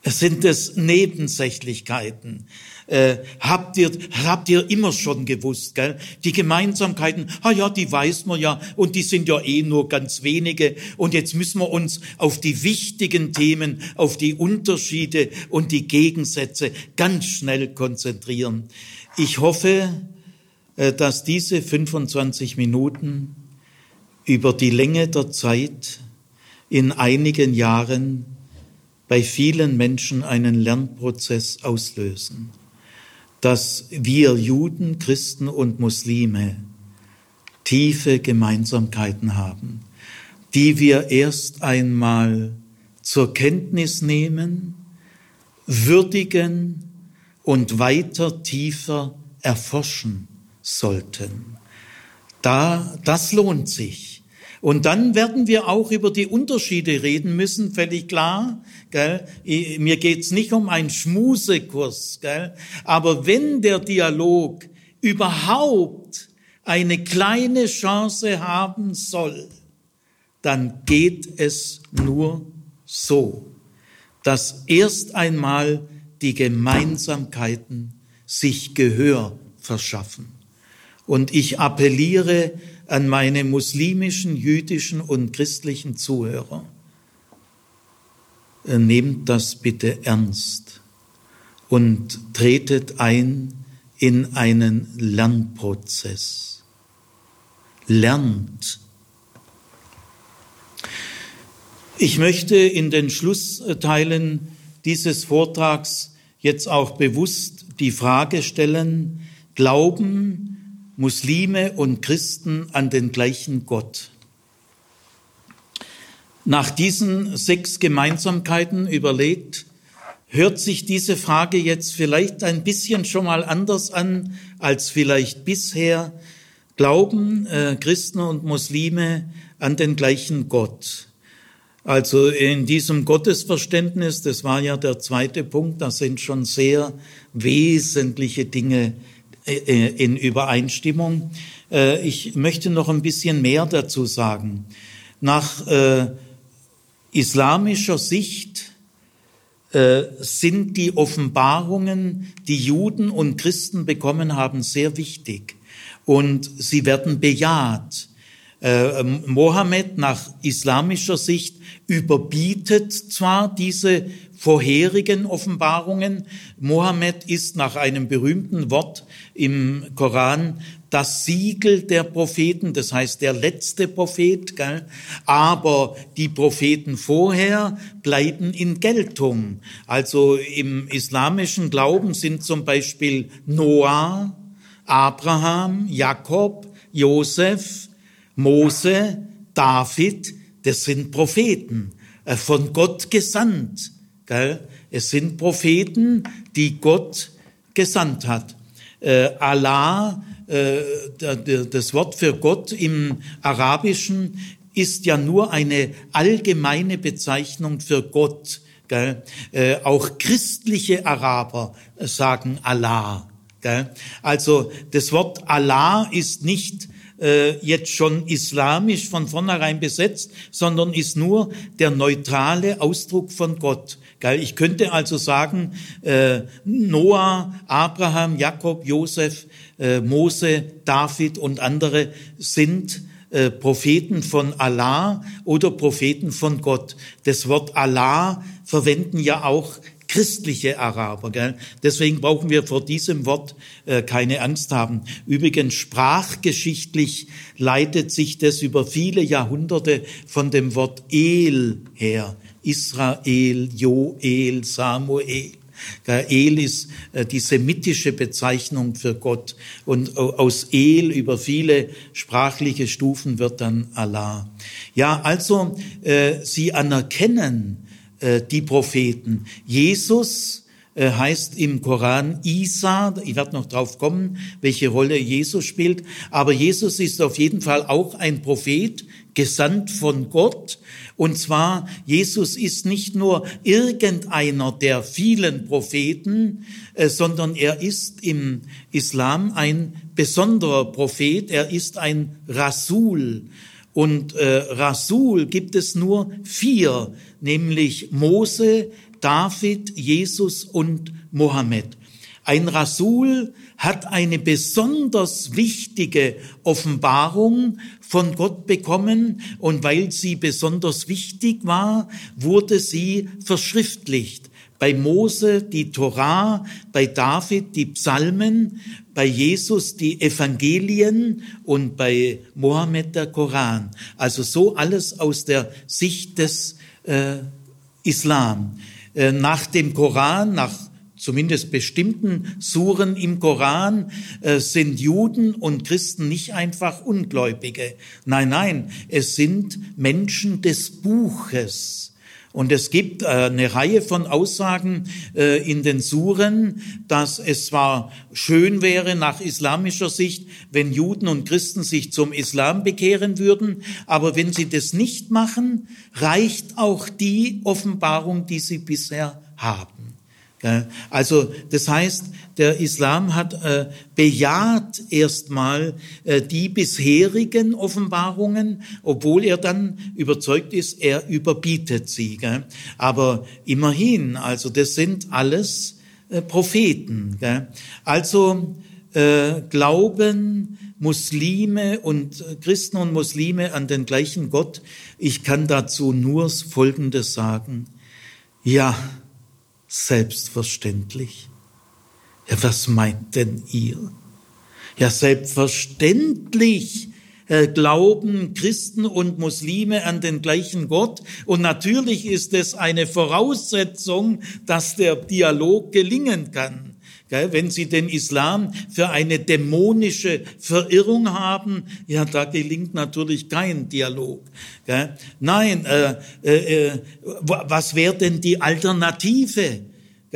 S1: Sind es Nebensächlichkeiten? Äh, habt ihr, habt ihr immer schon gewusst, gell? Die Gemeinsamkeiten, ah ja, die weiß man ja, und die sind ja eh nur ganz wenige. Und jetzt müssen wir uns auf die wichtigen Themen, auf die Unterschiede und die Gegensätze ganz schnell konzentrieren. Ich hoffe, äh, dass diese 25 Minuten über die Länge der Zeit in einigen Jahren bei vielen Menschen einen Lernprozess auslösen, dass wir Juden, Christen und Muslime tiefe Gemeinsamkeiten haben, die wir erst einmal zur Kenntnis nehmen, würdigen und weiter tiefer erforschen sollten. Da, das lohnt sich. Und dann werden wir auch über die Unterschiede reden müssen, völlig klar. Gell? Mir geht's nicht um einen Schmusekurs, gell? aber wenn der Dialog überhaupt eine kleine Chance haben soll, dann geht es nur so, dass erst einmal die Gemeinsamkeiten sich Gehör verschaffen. Und ich appelliere an meine muslimischen, jüdischen und christlichen Zuhörer. Äh, nehmt das bitte ernst und tretet ein in einen Lernprozess. Lernt. Ich möchte in den Schlussteilen dieses Vortrags jetzt auch bewusst die Frage stellen, glauben Muslime und Christen an den gleichen Gott. Nach diesen sechs Gemeinsamkeiten überlegt, hört sich diese Frage jetzt vielleicht ein bisschen schon mal anders an als vielleicht bisher. Glauben äh, Christen und Muslime an den gleichen Gott? Also in diesem Gottesverständnis, das war ja der zweite Punkt, da sind schon sehr wesentliche Dinge in Übereinstimmung. Äh, ich möchte noch ein bisschen mehr dazu sagen. Nach islamischer Sicht sind die Offenbarungen, die Juden und Christen bekommen haben, sehr wichtig und sie werden bejaht. Mohammed nach islamischer Sicht überbietet zwar diese vorherigen Offenbarungen. Mohammed ist nach einem berühmten Wort im Koran das Siegel der Propheten, das heißt der letzte Prophet, gell? aber die Propheten vorher bleiben in Geltung. Also im islamischen Glauben sind zum Beispiel Noah, Abraham, Jakob, Josef, Mose, David, das sind Propheten, äh, von Gott gesandt. Gell? Es sind Propheten, die Gott gesandt hat. Äh, Allah, äh, das Wort für Gott im Arabischen ist ja nur eine allgemeine Bezeichnung für Gott. Gell? Auch christliche Araber sagen Allah. Gell? Also das Wort Allah ist nicht äh, jetzt schon islamisch von vornherein besetzt, sondern ist nur der neutrale Ausdruck von Gott. Ich könnte also sagen, äh, Noah, Abraham, Jakob, Josef, äh, Mose, David und andere sind äh, Propheten von Allah oder Propheten von Gott. Das Wort Allah verwenden ja auch christliche Araber. Gell? Deswegen brauchen wir vor diesem Wort äh, keine Angst haben. Übrigens, sprachgeschichtlich leitet sich das über viele Jahrhunderte von dem Wort El her. Israel, Joel, Samuel. El ist äh, die semitische Bezeichnung für Gott und aus El über viele sprachliche Stufen wird dann Allah. Ja, also äh, sie anerkennen äh, die Propheten. Jesus äh, heißt im Koran Isa, ich werde noch drauf kommen, welche Rolle Jesus spielt, aber Jesus ist auf jeden Fall auch ein Prophet, gesandt von Gott. Und zwar, Jesus ist nicht nur irgendeiner der vielen Propheten, äh, sondern er ist im Islam ein besonderer Prophet, er ist ein Rasul. Und äh, Rasul gibt es nur vier, nämlich Mose, David, Jesus und Mohammed. Ein Rasul hat eine besonders wichtige Offenbarung von Gott bekommen und weil sie besonders wichtig war, wurde sie verschriftlicht. Bei Mose die Torah, bei David die Psalmen, bei Jesus die Evangelien und bei Mohammed der Koran. Also so alles aus der Sicht des äh, Islam. Äh, nach dem Koran, nach zumindest bestimmten Suren im Koran, äh, sind Juden und Christen nicht einfach Ungläubige. Nein, nein, es sind Menschen des Buches. Und es gibt äh, eine Reihe von Aussagen äh, in den Suren, dass es zwar schön wäre nach islamischer Sicht, wenn Juden und Christen sich zum Islam bekehren würden, aber wenn sie das nicht machen, reicht auch die Offenbarung, die sie bisher haben. Also das heißt, der Islam hat äh, bejaht erstmal äh, die bisherigen Offenbarungen, obwohl er dann überzeugt ist, er überbietet sie. Gell? Aber immerhin, also das sind alles äh, Propheten. Gell? Also äh, glauben Muslime und äh, Christen und Muslime an den gleichen Gott. Ich kann dazu nur Folgendes sagen. Ja, Selbstverständlich. Ja, was meint denn ihr? Ja, selbstverständlich äh, glauben Christen und Muslime an den gleichen Gott. Und natürlich ist es eine Voraussetzung, dass der Dialog gelingen kann. Wenn Sie den Islam für eine dämonische Verirrung haben, ja, da gelingt natürlich kein Dialog. Nein, äh, äh, äh was wäre denn die Alternative?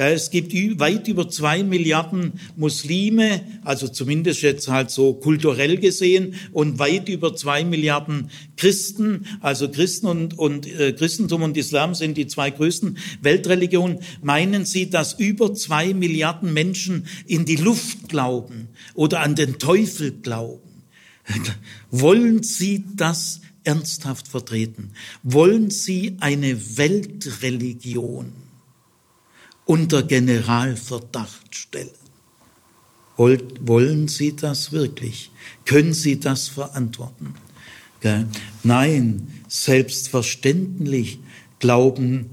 S1: Es gibt weit über zwei Milliarden Muslime, also zumindest jetzt halt so kulturell gesehen, und weit über zwei Milliarden Christen. Also Christen und, und äh, Christentum und Islam sind die zwei größten Weltreligionen. Meinen Sie, dass über zwei Milliarden Menschen in die Luft glauben oder an den Teufel glauben? (laughs) Wollen Sie das ernsthaft vertreten? Wollen Sie eine Weltreligion? Unter Generalverdacht stellen. Wollen Sie das wirklich? Können Sie das verantworten? Nein, selbstverständlich glauben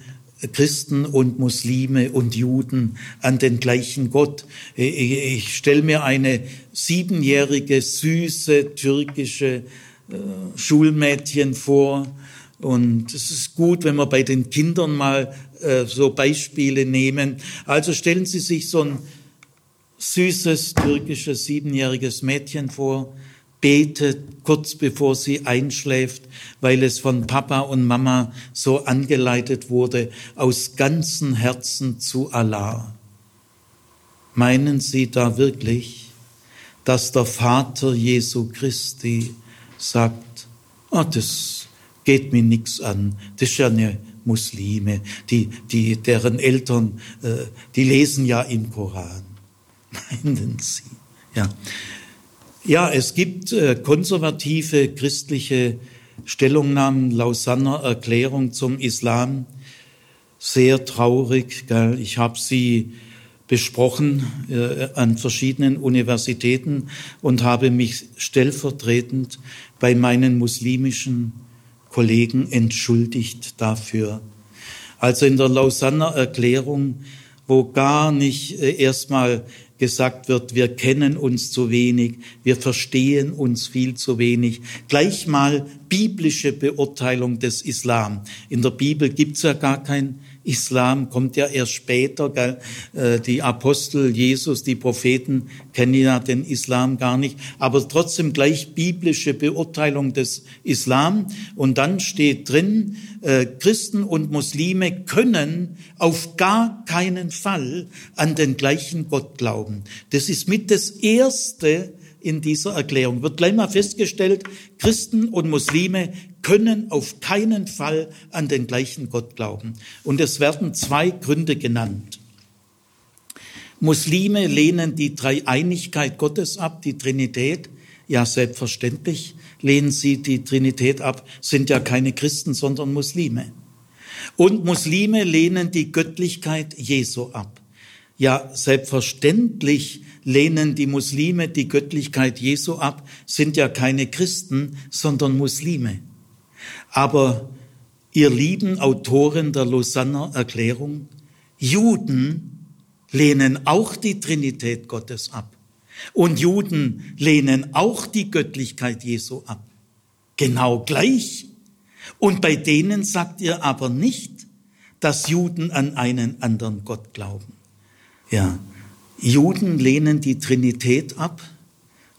S1: Christen und Muslime und Juden an den gleichen Gott. Ich stelle mir eine siebenjährige, süße türkische äh, Schulmädchen vor, und es ist gut, wenn wir bei den Kindern mal äh, so Beispiele nehmen. Also stellen Sie sich so ein süßes türkisches siebenjähriges Mädchen vor, betet kurz bevor sie einschläft, weil es von Papa und Mama so angeleitet wurde, aus ganzem Herzen zu Allah. Meinen Sie da wirklich, dass der Vater Jesu Christi sagt, oh, das geht mir nichts an. Das ist ja eine Muslime, die, die, deren Eltern, äh, die lesen ja im Koran. Meinen Sie? Ja. Ja, es gibt äh, konservative christliche Stellungnahmen, Lausanner Erklärung zum Islam. Sehr traurig, gell? Ich habe sie besprochen äh, an verschiedenen Universitäten und habe mich stellvertretend bei meinen muslimischen Kollegen entschuldigt dafür. Also in der Lausanner Erklärung, wo gar nicht äh, erstmal gesagt wird, wir kennen uns zu wenig, wir verstehen uns viel zu wenig. Gleich mal biblische Beurteilung des Islam. In der Bibel gibt's ja gar kein Islam kommt ja erst später. Gell? Äh, die Apostel, Jesus, die Propheten kennen ja den Islam gar nicht. Aber trotzdem gleich biblische Beurteilung des Islam. Und dann steht drin, äh, Christen und Muslime können auf gar keinen Fall an den gleichen Gott glauben. Das ist mit das Erste, in dieser Erklärung. Wird gleich mal festgestellt, Christen und Muslime können auf keinen Fall an den gleichen Gott glauben. Und es werden zwei Gründe genannt. Muslime lehnen die Dreieinigkeit Gottes ab, die Trinität. Ja, selbstverständlich lehnen sie die Trinität ab, sind ja keine Christen, sondern Muslime. Und Muslime lehnen die Göttlichkeit Jesu ab. Ja, selbstverständlich lehnen die Muslime die Göttlichkeit Jesu ab, sind ja keine Christen, sondern Muslime. Aber ihr lieben Autoren der Lausanner Erklärung, Juden lehnen auch die Trinität Gottes ab. Und Juden lehnen auch die Göttlichkeit Jesu ab. Genau gleich. Und bei denen sagt ihr aber nicht, dass Juden an einen anderen Gott glauben. Ja, Juden lehnen die Trinität ab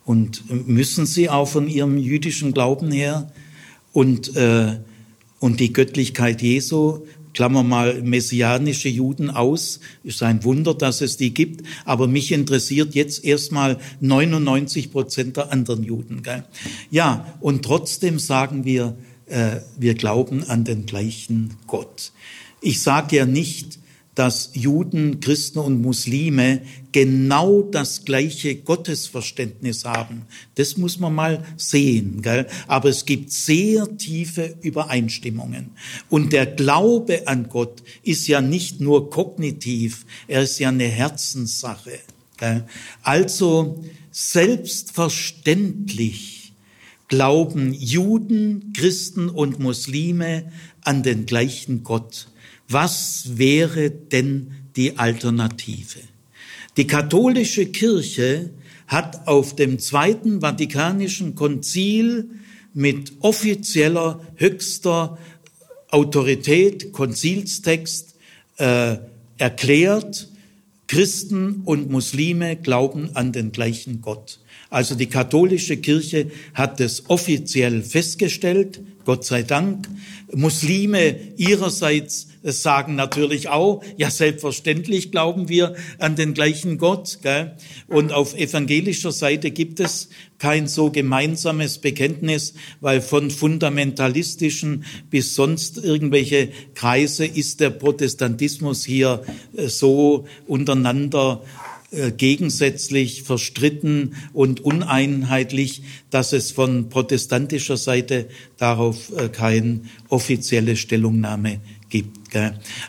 S1: und müssen sie auch von ihrem jüdischen Glauben her und, äh, und die Göttlichkeit Jesu, klammer mal messianische Juden aus, ist ein Wunder, dass es die gibt, aber mich interessiert jetzt erstmal 99 Prozent der anderen Juden. Gell? Ja, und trotzdem sagen wir, äh, wir glauben an den gleichen Gott. Ich sage ja nicht, dass Juden, Christen und Muslime genau das gleiche Gottesverständnis haben. Das muss man mal sehen. Gell? Aber es gibt sehr tiefe Übereinstimmungen. Und der Glaube an Gott ist ja nicht nur kognitiv, er ist ja eine Herzenssache. Gell? Also selbstverständlich glauben Juden, Christen und Muslime an den gleichen Gott. Was wäre denn die Alternative? Die katholische Kirche hat auf dem Zweiten Vatikanischen Konzil mit offizieller höchster Autorität, Konzilstext, äh, erklärt, Christen und Muslime glauben an den gleichen Gott. Also die katholische Kirche hat es offiziell festgestellt, Gott sei Dank. Muslime ihrerseits sagen natürlich auch, ja selbstverständlich glauben wir an den gleichen Gott. Gell? Und auf evangelischer Seite gibt es kein so gemeinsames Bekenntnis, weil von fundamentalistischen bis sonst irgendwelche Kreise ist der Protestantismus hier äh, so untereinander äh, gegensätzlich, verstritten und uneinheitlich, dass es von protestantischer Seite darauf äh, keine offizielle Stellungnahme gibt.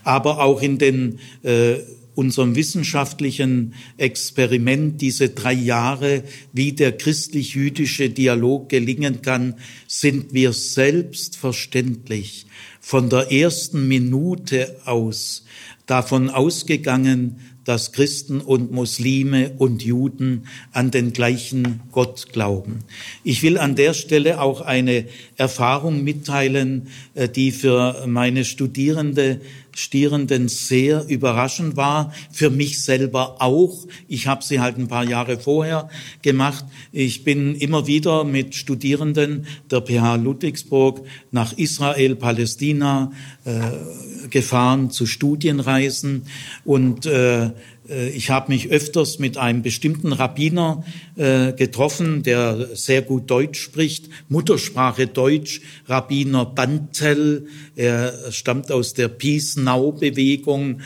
S1: Aber auch in den äh, unserem wissenschaftlichen Experiment diese drei Jahre, wie der christlich-jüdische Dialog gelingen kann, sind wir selbstverständlich von der ersten Minute aus davon ausgegangen, dass Christen und Muslime und Juden an den gleichen Gott glauben. Ich will an der Stelle auch eine Erfahrung mitteilen, äh, die für meine Studierende Studierenden sehr überraschend war, für mich selber auch. Ich habe sie halt ein paar Jahre vorher gemacht. Ich bin immer wieder mit Studierenden der PH Ludwigsburg nach Israel, Palästina äh, gefahren zu Studienreisen und äh, ich habe mich öfters mit einem bestimmten Rabbiner äh, getroffen, der sehr gut Deutsch spricht, Muttersprache Deutsch, Rabbiner Bantel. Er stammt aus der Peace Now Bewegung,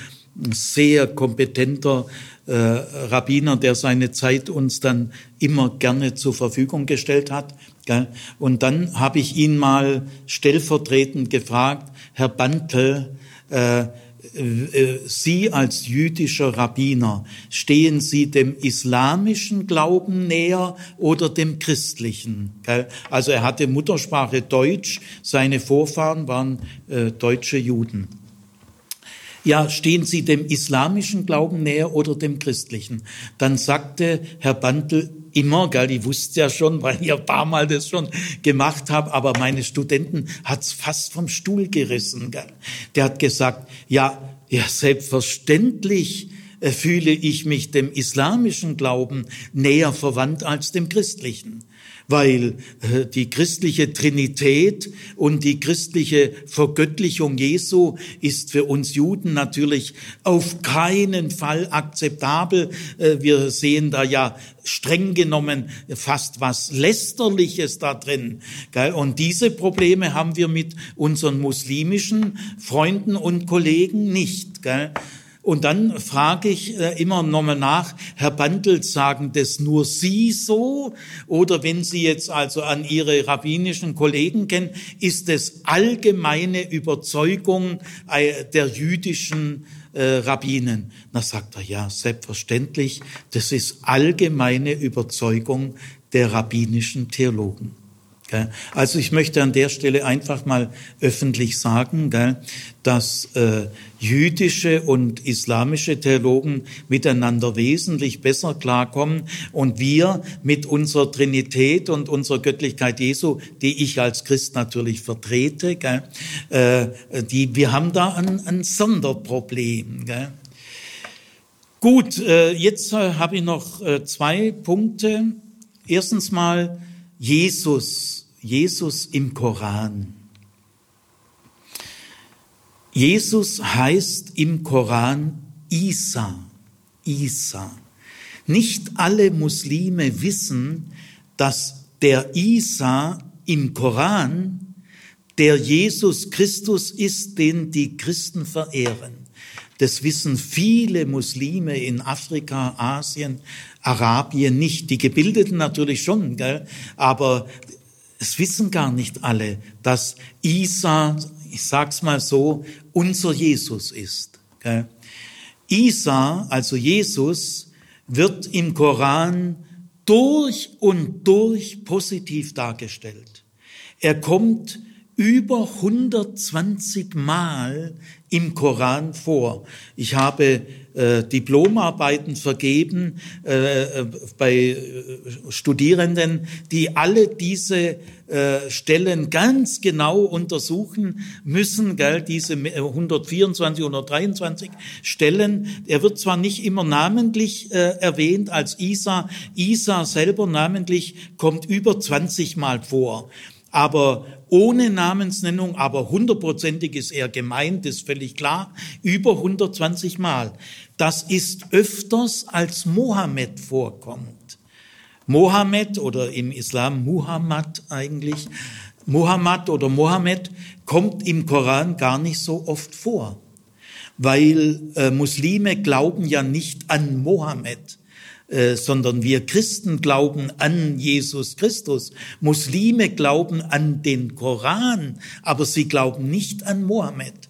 S1: sehr kompetenter äh, Rabbiner, der seine Zeit uns dann immer gerne zur Verfügung gestellt hat. Und dann habe ich ihn mal stellvertretend gefragt, Herr Bantel, äh, äh, Sie als jüdischer Rabbiner, stehen Sie dem islamischen Glauben näher oder dem christlichen? Also er hatte Muttersprache Deutsch, seine Vorfahren waren äh, deutsche Juden. Ja, stehen Sie dem islamischen Glauben näher oder dem christlichen? Dann sagte Herr Bandel immer, gell, ich wusste ja schon, weil ich ein paar Mal das schon gemacht habe, aber meine Studenten hat's fast vom Stuhl gerissen. Gell. Der hat gesagt, ja, ja, selbstverständlich äh, fühle ich mich dem islamischen Glauben näher verwandt als dem christlichen weil äh, die christliche Trinität und die christliche Vergöttlichung Jesu ist für uns Juden natürlich auf keinen Fall akzeptabel. Äh, wir sehen da ja streng genommen fast was Lästerliches da drin. Und diese Probleme haben wir mit unseren muslimischen Freunden und Kollegen nicht. Und dann frage ich äh, immer nochmal nach, Herr Bandel, sagen das nur Sie so? Oder wenn Sie jetzt also an Ihre rabbinischen Kollegen kennen, ist es allgemeine Überzeugung äh, der jüdischen äh, Rabbinen? Na sagt er, ja, selbstverständlich, das ist allgemeine Überzeugung der rabbinischen Theologen. Also ich möchte an der Stelle einfach mal öffentlich sagen, dass äh, jüdische und islamische Theologen miteinander wesentlich besser klarkommen und wir mit unserer Trinität und unserer Göttlichkeit Jesu, die ich als Christ natürlich vertrete, äh, die, wir haben da ein, ein Sonderproblem. Gut, äh, jetzt habe ich noch zwei Punkte. Erstens mal Jesus Jesus im Koran. Jesus heißt im Koran Isa, Isa. Nicht alle Muslime wissen, dass der Isa im Koran der Jesus Christus ist, den die Christen verehren. Das wissen viele Muslime in Afrika, Asien, Arabien nicht. Die Gebildeten natürlich schon, gell? aber es wissen gar nicht alle, dass Isa, ich sag's mal so, unser Jesus ist. Isa, also Jesus, wird im Koran durch und durch positiv dargestellt. Er kommt über 120 Mal im Koran vor. Ich habe äh, Diplomarbeiten vergeben äh, äh, bei äh, Studierenden, die alle diese äh, Stellen ganz genau untersuchen müssen, gell, diese 124, 123 Stellen. Er wird zwar nicht immer namentlich äh, erwähnt als Isa, Isa selber namentlich kommt über 20 Mal vor aber ohne Namensnennung, aber hundertprozentig ist er gemeint, ist völlig klar, über 120 Mal. Das ist öfters als Mohammed vorkommt. Mohammed oder im Islam Muhammad eigentlich, Muhammad oder Mohammed kommt im Koran gar nicht so oft vor, weil äh, Muslime glauben ja nicht an Mohammed, äh, sondern wir Christen glauben an Jesus Christus. Muslime glauben an den Koran, aber sie glauben nicht an Mohammed.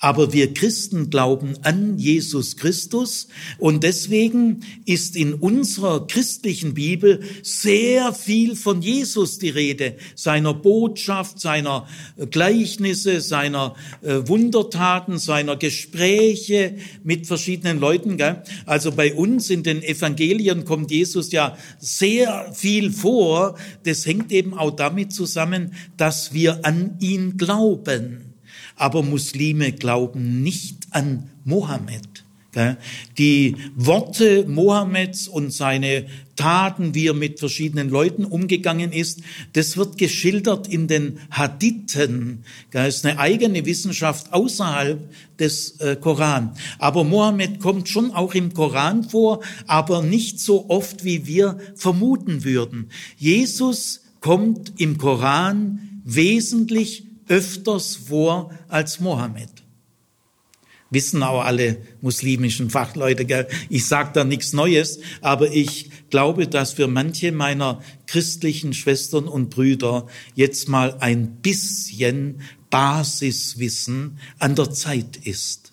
S1: Aber wir Christen glauben an Jesus Christus und deswegen ist in unserer christlichen Bibel sehr viel von Jesus die Rede, seiner Botschaft, seiner Gleichnisse, seiner äh, Wundertaten, seiner Gespräche mit verschiedenen Leuten. Also bei uns in den Evangelien kommt Jesus ja sehr viel vor. Das hängt eben auch damit zusammen, dass wir an ihn glauben aber Muslime glauben nicht an Mohammed. Die Worte Mohammeds und seine Taten, wie er mit verschiedenen Leuten umgegangen ist, das wird geschildert in den Hadithen. Das ist eine eigene Wissenschaft außerhalb des äh, Koran. Aber Mohammed kommt schon auch im Koran vor, aber nicht so oft, wie wir vermuten würden. Jesus kommt im Koran wesentlich öfters vor als Mohammed. Wissen auch alle muslimischen Fachleute, gell? ich sage da nichts Neues, aber ich glaube, dass für manche meiner christlichen Schwestern und Brüder jetzt mal ein bisschen Basiswissen an der Zeit ist.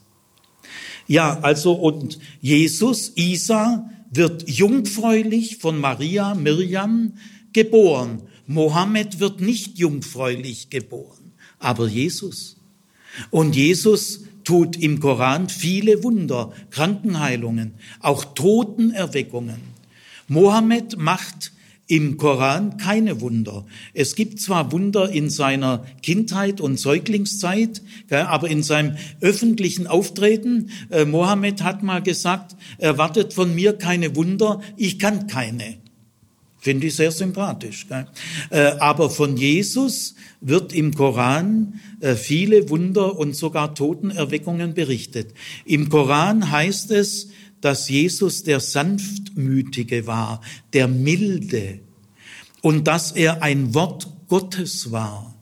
S1: Ja, also und Jesus, Isa, wird jungfräulich von Maria, Mirjam geboren. Mohammed wird nicht jungfräulich geboren, aber Jesus. Und Jesus tut im Koran viele Wunder, Krankenheilungen, auch Totenerweckungen. Mohammed macht im Koran keine Wunder. Es gibt zwar Wunder in seiner Kindheit und Säuglingszeit, aber in seinem öffentlichen Auftreten, äh, Mohammed hat mal gesagt, erwartet von mir keine Wunder, ich kann keine. Finde ich sehr sympathisch. Äh, aber von Jesus wird im Koran äh, viele Wunder und sogar Totenerweckungen berichtet. Im Koran heißt es, dass Jesus der Sanftmütige war, der Milde und dass er ein Wort Gottes war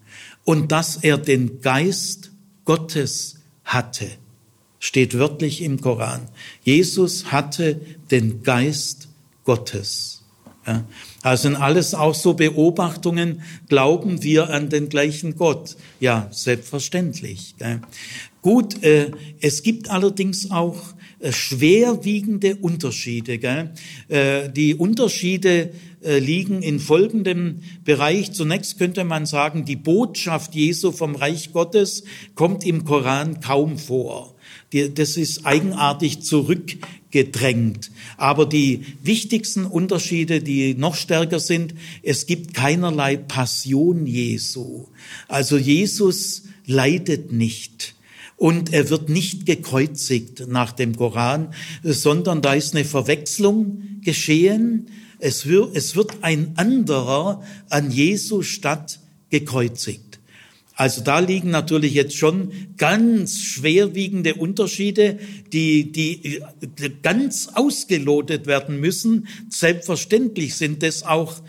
S1: und dass er den Geist Gottes hatte. Steht wörtlich im Koran. Jesus hatte den Geist Gottes. Ja. Das sind alles auch so Beobachtungen. Glauben wir an den gleichen Gott? Ja, selbstverständlich. Gut, äh, es gibt allerdings auch äh, schwerwiegende Unterschiede. Äh, die Unterschiede liegen in folgendem Bereich. Zunächst könnte man sagen, die Botschaft Jesu vom Reich Gottes kommt im Koran kaum vor. Das ist eigenartig zurückgedrängt. Aber die wichtigsten Unterschiede, die noch stärker sind, es gibt keinerlei Passion Jesu. Also Jesus leidet nicht und er wird nicht gekreuzigt nach dem Koran, sondern da ist eine Verwechslung geschehen. Es wird, ein anderer an Jesu statt gekreuzigt. Also da liegen natürlich jetzt schon ganz schwerwiegende Unterschiede, die, die ganz ausgelotet werden müssen. Selbstverständlich sind das auch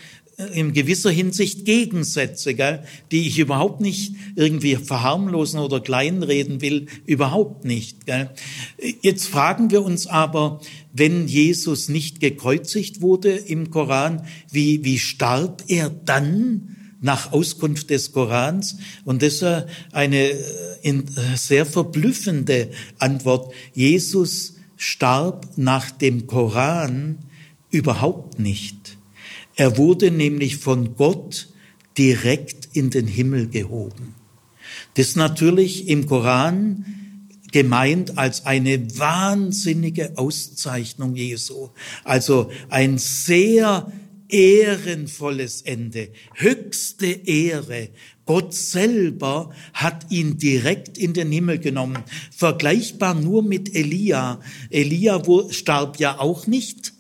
S1: in gewisser Hinsicht Gegensätze, gell, die ich überhaupt nicht irgendwie verharmlosen oder kleinreden will, überhaupt nicht. Gell. Jetzt fragen wir uns aber, wenn Jesus nicht gekreuzigt wurde im Koran, wie, wie starb er dann nach Auskunft des Korans? Und das ist eine äh, sehr verblüffende Antwort. Jesus starb nach dem Koran überhaupt nicht. Er wurde nämlich von Gott direkt in den Himmel gehoben. Das ist natürlich im Koran gemeint als eine wahnsinnige Auszeichnung Jesu. Also ein sehr ehrenvolles Ende, höchste Ehre. Gott selber hat ihn direkt in den Himmel genommen. Vergleichbar nur mit Elia. Elia starb ja auch nicht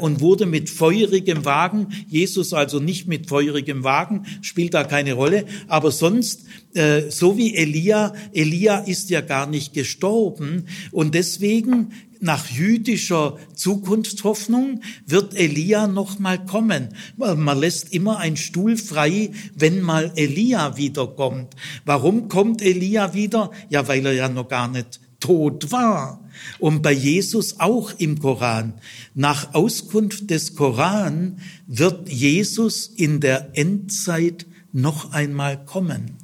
S1: und wurde mit feurigem Wagen, Jesus also nicht mit feurigem Wagen, spielt da keine Rolle, aber sonst, äh, so wie Elia, Elia ist ja gar nicht gestorben und deswegen nach jüdischer Zukunftshoffnung wird Elia noch mal kommen. Man lässt immer einen Stuhl frei, wenn mal Elia wiederkommt. Warum kommt Elia wieder? Ja, weil er ja noch gar nicht tot war. Und bei Jesus auch im Koran. Nach Auskunft des Koran wird Jesus in der Endzeit noch einmal kommen.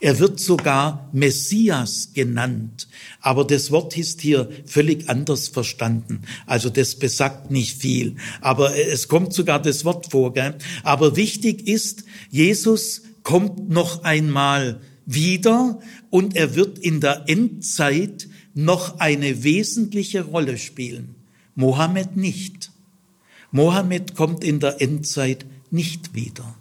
S1: Er wird sogar Messias genannt. Aber das Wort ist hier völlig anders verstanden. Also das besagt nicht viel. Aber es kommt sogar das Wort vor. Gell? Aber wichtig ist, Jesus kommt noch einmal wieder und er wird in der Endzeit noch eine wesentliche Rolle spielen. Mohammed nicht. Mohammed kommt in der Endzeit nicht wieder.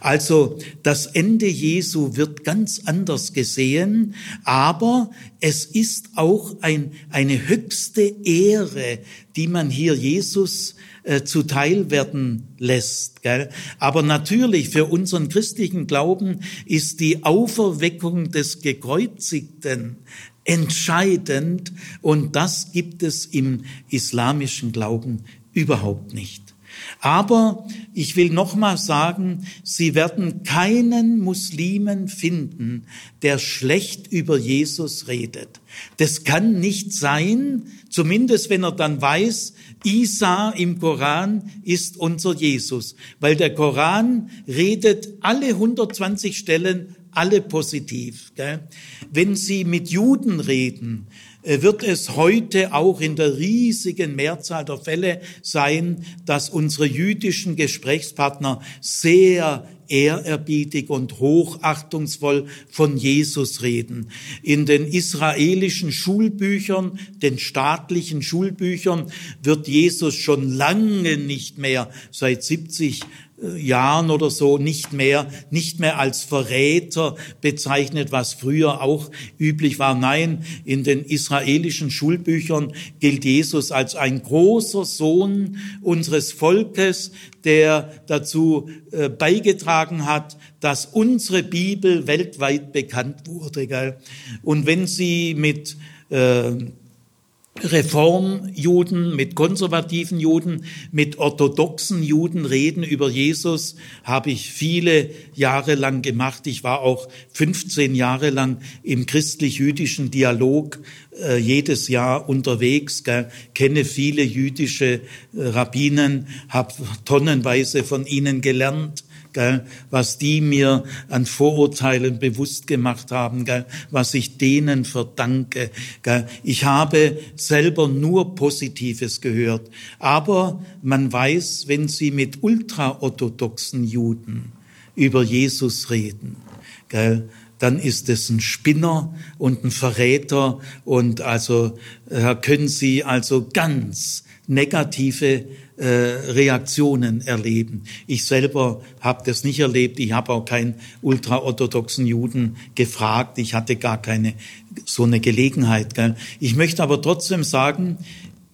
S1: Also das Ende Jesu wird ganz anders gesehen, aber es ist auch ein, eine höchste Ehre, die man hier Jesus äh, zuteil werden lässt. Aber natürlich für unseren christlichen Glauben ist die Auferweckung des Gekreuzigten entscheidend und das gibt es im islamischen Glauben überhaupt nicht. Aber ich will nochmal sagen, Sie werden keinen Muslimen finden, der schlecht über Jesus redet. Das kann nicht sein, zumindest wenn er dann weiß, Isa im Koran ist unser Jesus, weil der Koran redet alle 120 Stellen alle positiv. Gell? Wenn Sie mit Juden reden, wird es heute auch in der riesigen Mehrzahl der Fälle sein, dass unsere jüdischen Gesprächspartner sehr ehrerbietig und hochachtungsvoll von Jesus reden. In den israelischen Schulbüchern, den staatlichen Schulbüchern, wird Jesus schon lange nicht mehr seit 70 Jahren oder so nicht mehr, nicht mehr als Verräter bezeichnet, was früher auch üblich war. Nein, in den israelischen Schulbüchern gilt Jesus als ein großer Sohn unseres Volkes, der dazu äh, beigetragen hat, dass unsere Bibel weltweit bekannt wurde. Und wenn Sie mit äh, Reformjuden, mit konservativen Juden, mit orthodoxen Juden reden über Jesus, habe ich viele Jahre lang gemacht. Ich war auch 15 Jahre lang im christlich-jüdischen Dialog äh, jedes Jahr unterwegs, gell, kenne viele jüdische äh, Rabbinen, habe tonnenweise von ihnen gelernt gell, was die mir an Vorurteilen bewusst gemacht haben, gell, was ich denen verdanke. Gell. Ich habe selber nur Positives gehört. Aber man weiß, wenn Sie mit ultraorthodoxen Juden über Jesus reden, gell, dann ist es ein Spinner und ein Verräter und also äh, können Sie also ganz negative äh, Reaktionen erleben. Ich selber habe das nicht erlebt. Ich habe auch keinen ultraorthodoxen Juden gefragt. Ich hatte gar keine so eine Gelegenheit. Gell? Ich möchte aber trotzdem sagen,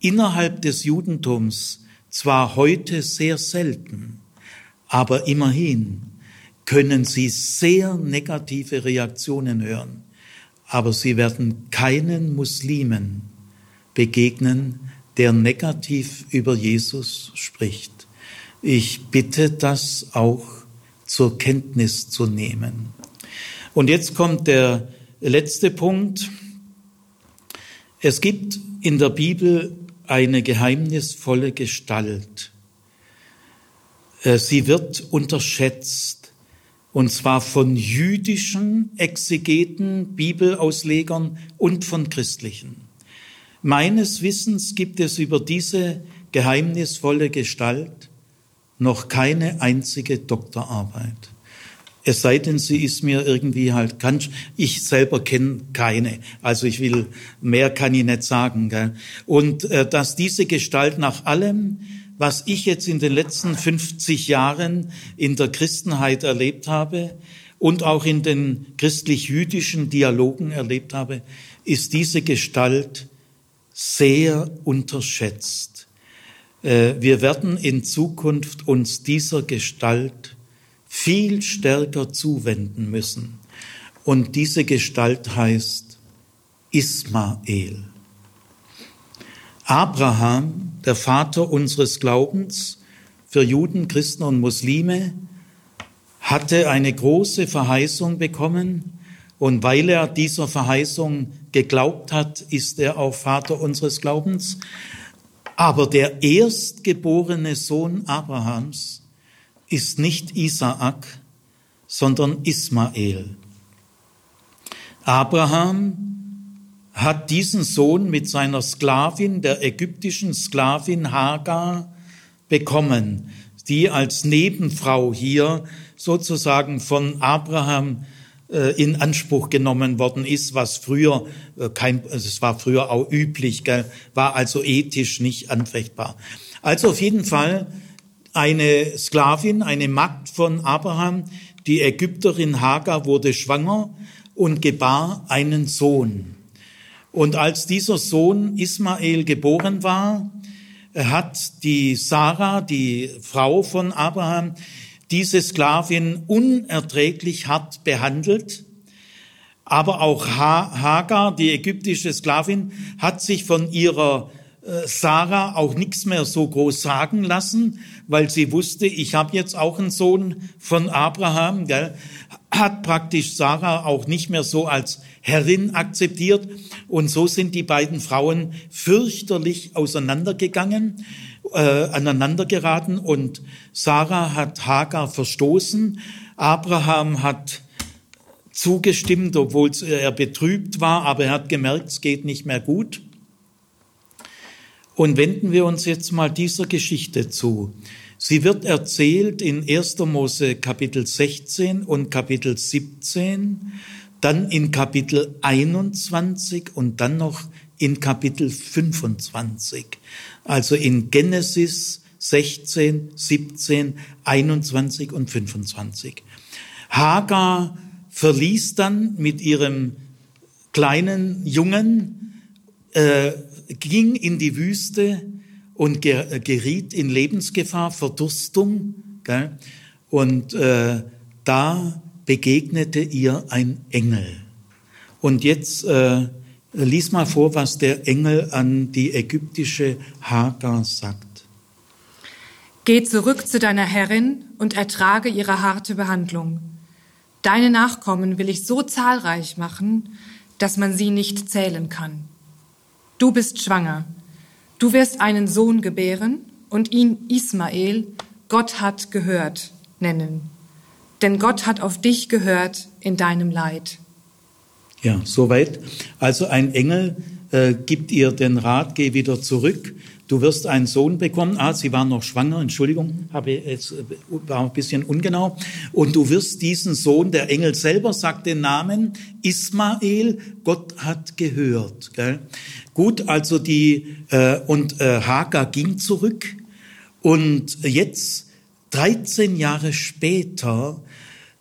S1: innerhalb des Judentums zwar heute sehr selten, aber immerhin können Sie sehr negative Reaktionen hören, aber Sie werden keinen Muslimen begegnen, der negativ über Jesus spricht. Ich bitte das auch zur Kenntnis zu nehmen. Und jetzt kommt der letzte Punkt. Es gibt in der Bibel eine geheimnisvolle Gestalt. Äh, sie wird unterschätzt, und zwar von jüdischen Exegeten, Bibelauslegern und von christlichen. Meines Wissens gibt es über diese geheimnisvolle Gestalt noch keine einzige Doktorarbeit. Es sei denn, sie ist mir irgendwie halt ganz, ich selber kenne keine. Also ich will, mehr kann ich nicht sagen. Gell? Und äh, dass diese Gestalt nach allem, was ich jetzt in den letzten 50 Jahren in der Christenheit erlebt habe und auch in den christlich-jüdischen Dialogen erlebt habe, ist diese Gestalt sehr unterschätzt. Äh, wir werden in Zukunft uns dieser Gestalt viel stärker zuwenden müssen. Und diese Gestalt heißt Ismael. Abraham, der Vater unseres Glaubens für Juden, Christen und Muslime, hatte eine große Verheißung bekommen, und weil er dieser Verheißung geglaubt hat, ist er auch Vater unseres Glaubens. Aber der erstgeborene Sohn Abrahams ist nicht Isaak, sondern Ismael. Abraham hat diesen Sohn mit seiner Sklavin, der ägyptischen Sklavin Hagar, bekommen, die als Nebenfrau hier sozusagen von Abraham in Anspruch genommen worden ist, was früher äh, kein, also es war früher auch üblich, gell, war also ethisch nicht anfechtbar. Also auf jeden Fall eine Sklavin, eine Magd von Abraham, die Ägypterin Hagar wurde schwanger und gebar einen Sohn. Und als dieser Sohn Ismael geboren war, hat die Sarah, die Frau von Abraham, diese Sklavin unerträglich hart behandelt. Aber auch Hagar, die ägyptische Sklavin, hat sich von ihrer äh, Sarah auch nichts mehr so groß sagen lassen, weil sie wusste, ich habe jetzt auch einen Sohn von Abraham, gell? hat praktisch Sarah auch nicht mehr so als Herrin akzeptiert. Und so sind die beiden Frauen fürchterlich auseinandergegangen äh, aneinander geraten und Sarah hat Hagar verstoßen. Abraham hat zugestimmt, obwohl er betrübt war, aber er hat gemerkt, es geht nicht mehr gut. Und wenden wir uns jetzt mal dieser Geschichte zu. Sie wird erzählt in 1. Mose Kapitel 16 und Kapitel 17, dann in Kapitel 21 und dann noch in Kapitel 25. Also in Genesis 16, 17, 21 und 25. Hagar verließ dann mit ihrem kleinen Jungen, äh, ging in die Wüste und äh, geriet in Lebensgefahr, Verdurstung. Gell? Und äh, da begegnete ihr ein Engel. Und jetzt äh, lies mal vor, was der Engel an die ägyptische Hagar sagt.
S2: Geh zurück zu deiner Herrin und ertrage ihre harte Behandlung. Deine Nachkommen will ich so zahlreich machen, dass man sie nicht zählen kann. Du bist schwanger. Du wirst einen Sohn gebären und ihn Ismael, Gott hat gehört, nennen. Denn Gott hat auf dich gehört in deinem Leid.
S1: Ja, soweit. Also ein Engel äh, gibt ihr den Rat, geh wieder zurück du wirst einen Sohn bekommen. Ah, sie war noch schwanger, Entschuldigung, habe jetzt, äh, war ein bisschen ungenau. Und du wirst diesen Sohn, der Engel selber sagt den Namen, Ismael, Gott hat gehört. Gell? Gut, also die, äh, und äh, Hagar ging zurück und jetzt, 13 Jahre später,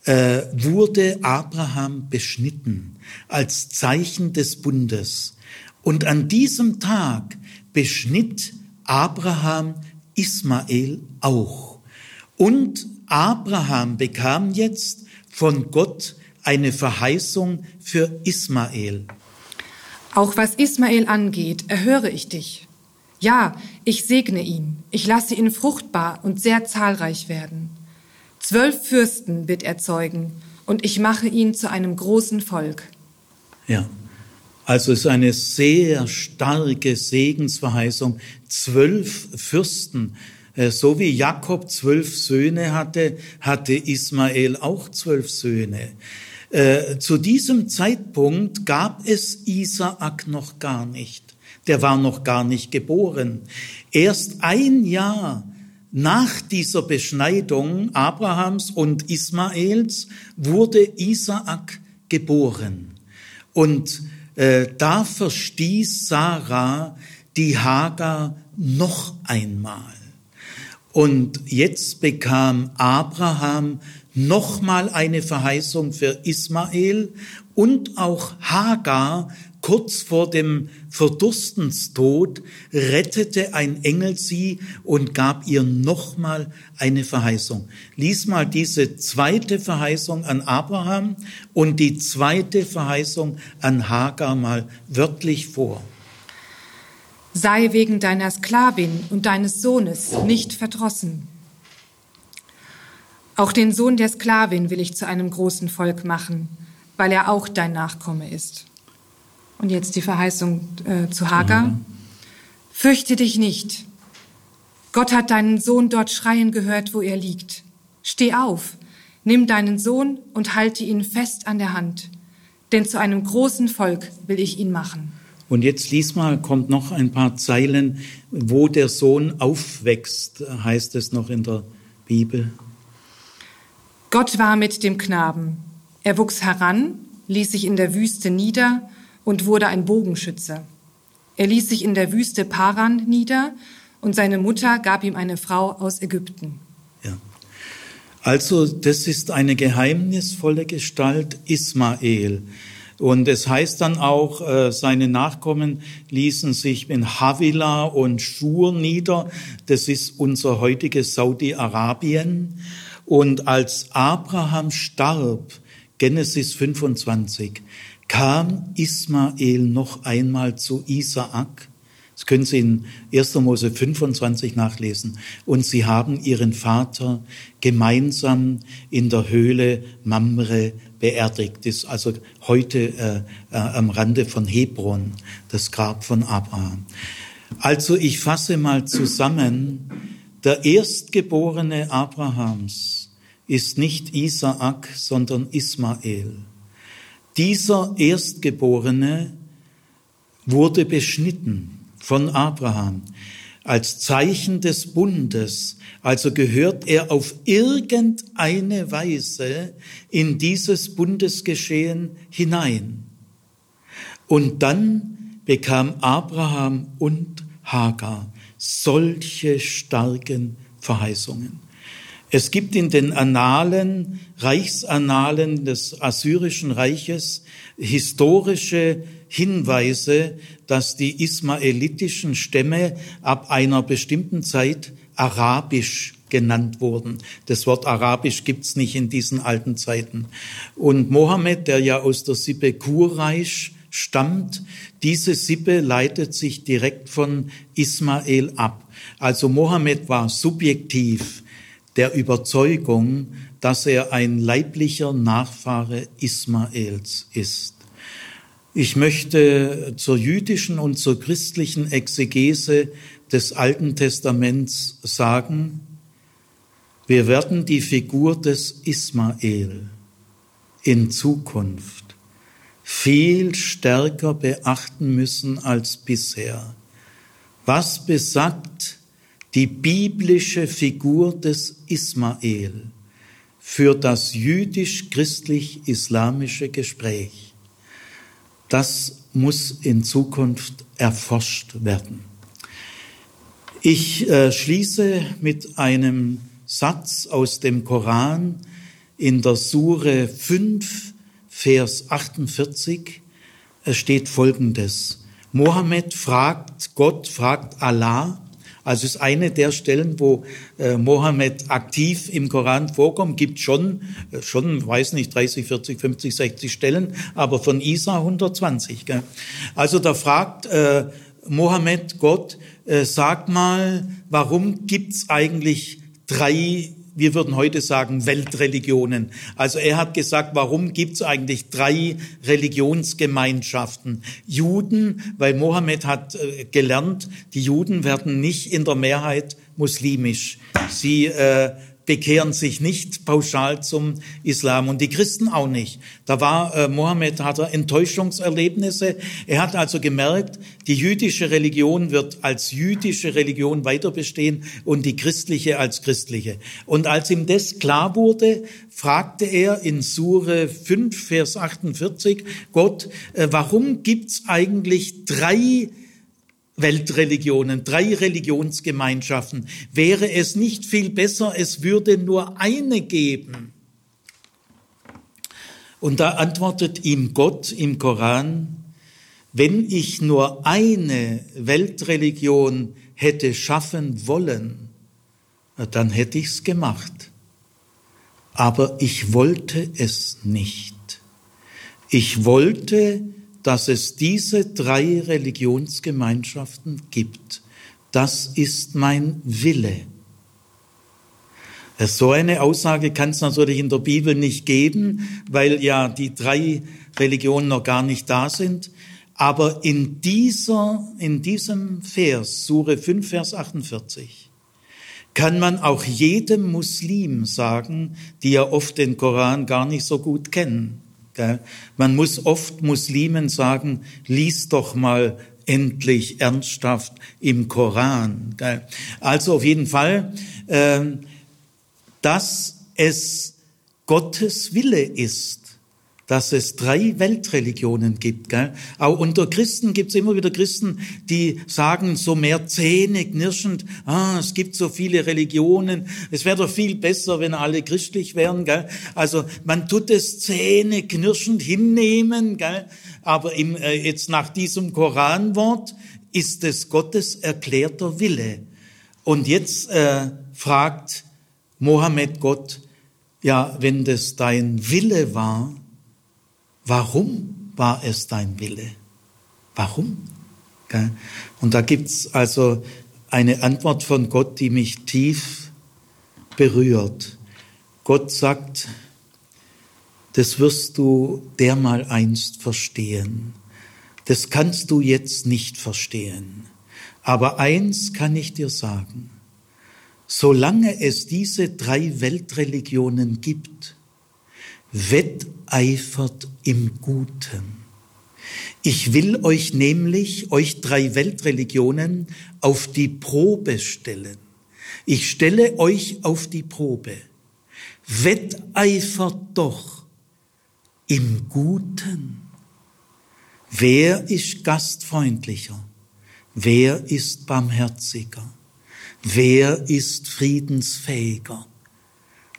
S1: äh, wurde Abraham beschnitten als Zeichen des Bundes. Und an diesem Tag beschnitt Abraham Ismael auch. Und Abraham bekam jetzt von Gott eine Verheißung für Ismael.
S2: Auch was Ismael angeht, erhöre ich dich. Ja, ich segne ihn, ich lasse ihn fruchtbar und sehr zahlreich werden. Zwölf Fürsten wird er zeugen, und ich mache ihn zu einem großen Volk.
S1: Ja, also es ist eine sehr starke Segensverheißung. Zwölf Fürsten, äh, so wie Jakob zwölf Söhne hatte, hatte Ismael auch zwölf Söhne. Äh, zu diesem Zeitpunkt gab es Isaak noch gar nicht. Der war noch gar nicht geboren. Erst ein Jahr nach dieser Beschneidung Abrahams und Ismaels wurde Isaak geboren. Und äh, da verstieß Sarah die Hagar noch einmal. Und jetzt bekam Abraham nochmal eine Verheißung für Ismael und auch Hagar kurz vor dem Verdurstenstod rettete ein Engel sie und gab ihr nochmal eine Verheißung. Lies mal diese zweite Verheißung an Abraham und die zweite Verheißung an Hagar mal wörtlich vor.
S2: Sei wegen deiner Sklavin und deines Sohnes nicht verdrossen. Auch den Sohn der Sklavin will ich zu einem großen Volk machen, weil er auch dein Nachkomme ist. Und jetzt die Verheißung äh, zu Hagar. Mhm. Fürchte dich nicht. Gott hat deinen Sohn dort schreien gehört, wo er liegt. Steh auf, nimm deinen Sohn und halte ihn fest an der Hand, denn zu einem großen Volk will ich ihn machen.
S1: Und jetzt lies mal, kommt noch ein paar Zeilen, wo der Sohn aufwächst, heißt es noch in der Bibel.
S2: Gott war mit dem Knaben. Er wuchs heran, ließ sich in der Wüste nieder und wurde ein Bogenschütze. Er ließ sich in der Wüste Paran nieder und seine Mutter gab ihm eine Frau aus Ägypten.
S1: Ja. Also das ist eine geheimnisvolle Gestalt Ismael. Und es heißt dann auch, äh, seine Nachkommen ließen sich in Havila und Schur nieder. Das ist unser heutiges Saudi-Arabien. Und als Abraham starb, Genesis 25, kam Ismael noch einmal zu Isaak. Das können Sie in 1. Mose 25 nachlesen. Und sie haben ihren Vater gemeinsam in der Höhle Mamre beerdigt. Das ist also heute äh, äh, am Rande von Hebron, das Grab von Abraham. Also ich fasse mal zusammen, der Erstgeborene Abrahams ist nicht Isaak, sondern Ismael. Dieser Erstgeborene wurde beschnitten von Abraham als Zeichen des Bundes. Also gehört er auf irgendeine Weise in dieses Bundesgeschehen hinein. Und dann bekam Abraham und Hagar solche starken Verheißungen. Es gibt in den Annalen, Reichsannalen des Assyrischen Reiches historische Hinweise, dass die ismaelitischen Stämme ab einer bestimmten Zeit arabisch genannt wurden. Das Wort arabisch gibt's nicht in diesen alten Zeiten. Und Mohammed, der ja aus der Sippe Quraysh stammt, diese Sippe leitet sich direkt von Ismael ab. Also Mohammed war subjektiv der Überzeugung, dass er ein leiblicher Nachfahre Ismaels ist. Ich möchte zur jüdischen und zur christlichen Exegese des Alten Testaments sagen, wir werden die Figur des Ismael in Zukunft viel stärker beachten müssen als bisher. Was besagt die biblische Figur des Ismael für das jüdisch-christlich-islamische Gespräch. Das muss in Zukunft erforscht werden. Ich äh, schließe mit einem Satz aus dem Koran in der Sure 5, Vers 48. Es steht Folgendes. Mohammed fragt, Gott fragt Allah, also es ist eine der Stellen, wo äh, Mohammed aktiv im Koran vorkommt. Gibt schon, äh, schon, weiß nicht, 30, 40, 50, 60 Stellen, aber von Isa 120. Gell? Also da fragt äh, Mohammed Gott, äh, sag mal, warum gibt's eigentlich drei wir würden heute sagen Weltreligionen. Also er hat gesagt, warum gibt es eigentlich drei Religionsgemeinschaften? Juden, weil Mohammed hat äh, gelernt, die Juden werden nicht in der Mehrheit muslimisch. Sie äh, bekehren sich nicht pauschal zum Islam und die Christen auch nicht. Da war äh, Mohammed hatte Enttäuschungserlebnisse. Er hat also gemerkt, die jüdische Religion wird als jüdische Religion weiter bestehen und die christliche als christliche. Und als ihm das klar wurde, fragte er in Sure 5 Vers 48 Gott, äh, warum gibt's eigentlich drei Weltreligionen, drei Religionsgemeinschaften. Wäre es nicht viel besser, es würde nur eine geben? Und da antwortet ihm Gott im Koran, wenn ich nur eine Weltreligion hätte schaffen wollen, dann hätte ich's gemacht. Aber ich wollte es nicht. Ich wollte dass es diese drei Religionsgemeinschaften gibt. Das ist mein Wille. So eine Aussage kann es natürlich in der Bibel nicht geben, weil ja die drei Religionen noch gar nicht da sind. Aber in dieser, in diesem Vers, Sure 5, Vers 48, kann man auch jedem Muslim sagen, die ja oft den Koran gar nicht so gut kennen. Man muss oft Muslimen sagen, lies doch mal endlich ernsthaft im Koran. Also auf jeden Fall, ähm, dass es Gottes Wille ist, dass es drei Weltreligionen gibt. Gell? Auch unter Christen gibt es immer wieder Christen, die sagen so mehr Zähne knirschend, ah, es gibt so viele Religionen, es wäre doch viel besser, wenn alle christlich wären. Gell? Also man tut es Zähne knirschend hinnehmen, gell? aber im, äh, jetzt nach diesem Koranwort ist es Gottes erklärter Wille. Und jetzt äh, fragt Mohammed Gott, ja, wenn das dein Wille war, Warum war es dein Wille? Warum? Und da gibt's also eine Antwort von Gott, die mich tief berührt. Gott sagt, das wirst du dermal einst verstehen. Das kannst du jetzt nicht verstehen. Aber eins kann ich dir sagen. Solange es diese drei Weltreligionen gibt, wetteifert im Guten. Ich will euch nämlich, euch drei Weltreligionen, auf die Probe stellen. Ich stelle euch auf die Probe. Wetteifert doch im Guten. Wer ist gastfreundlicher? Wer ist barmherziger? Wer ist friedensfähiger?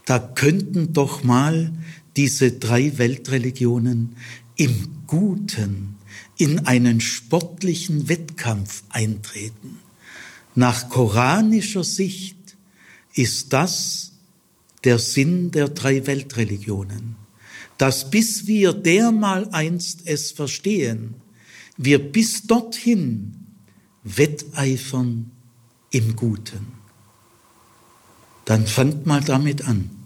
S1: Da könnten doch mal diese drei Weltreligionen im Guten in einen sportlichen Wettkampf eintreten. Nach koranischer Sicht ist das der Sinn der drei Weltreligionen, dass bis wir dermal einst es verstehen, wir bis dorthin wetteifern im Guten. Dann fangt mal damit an.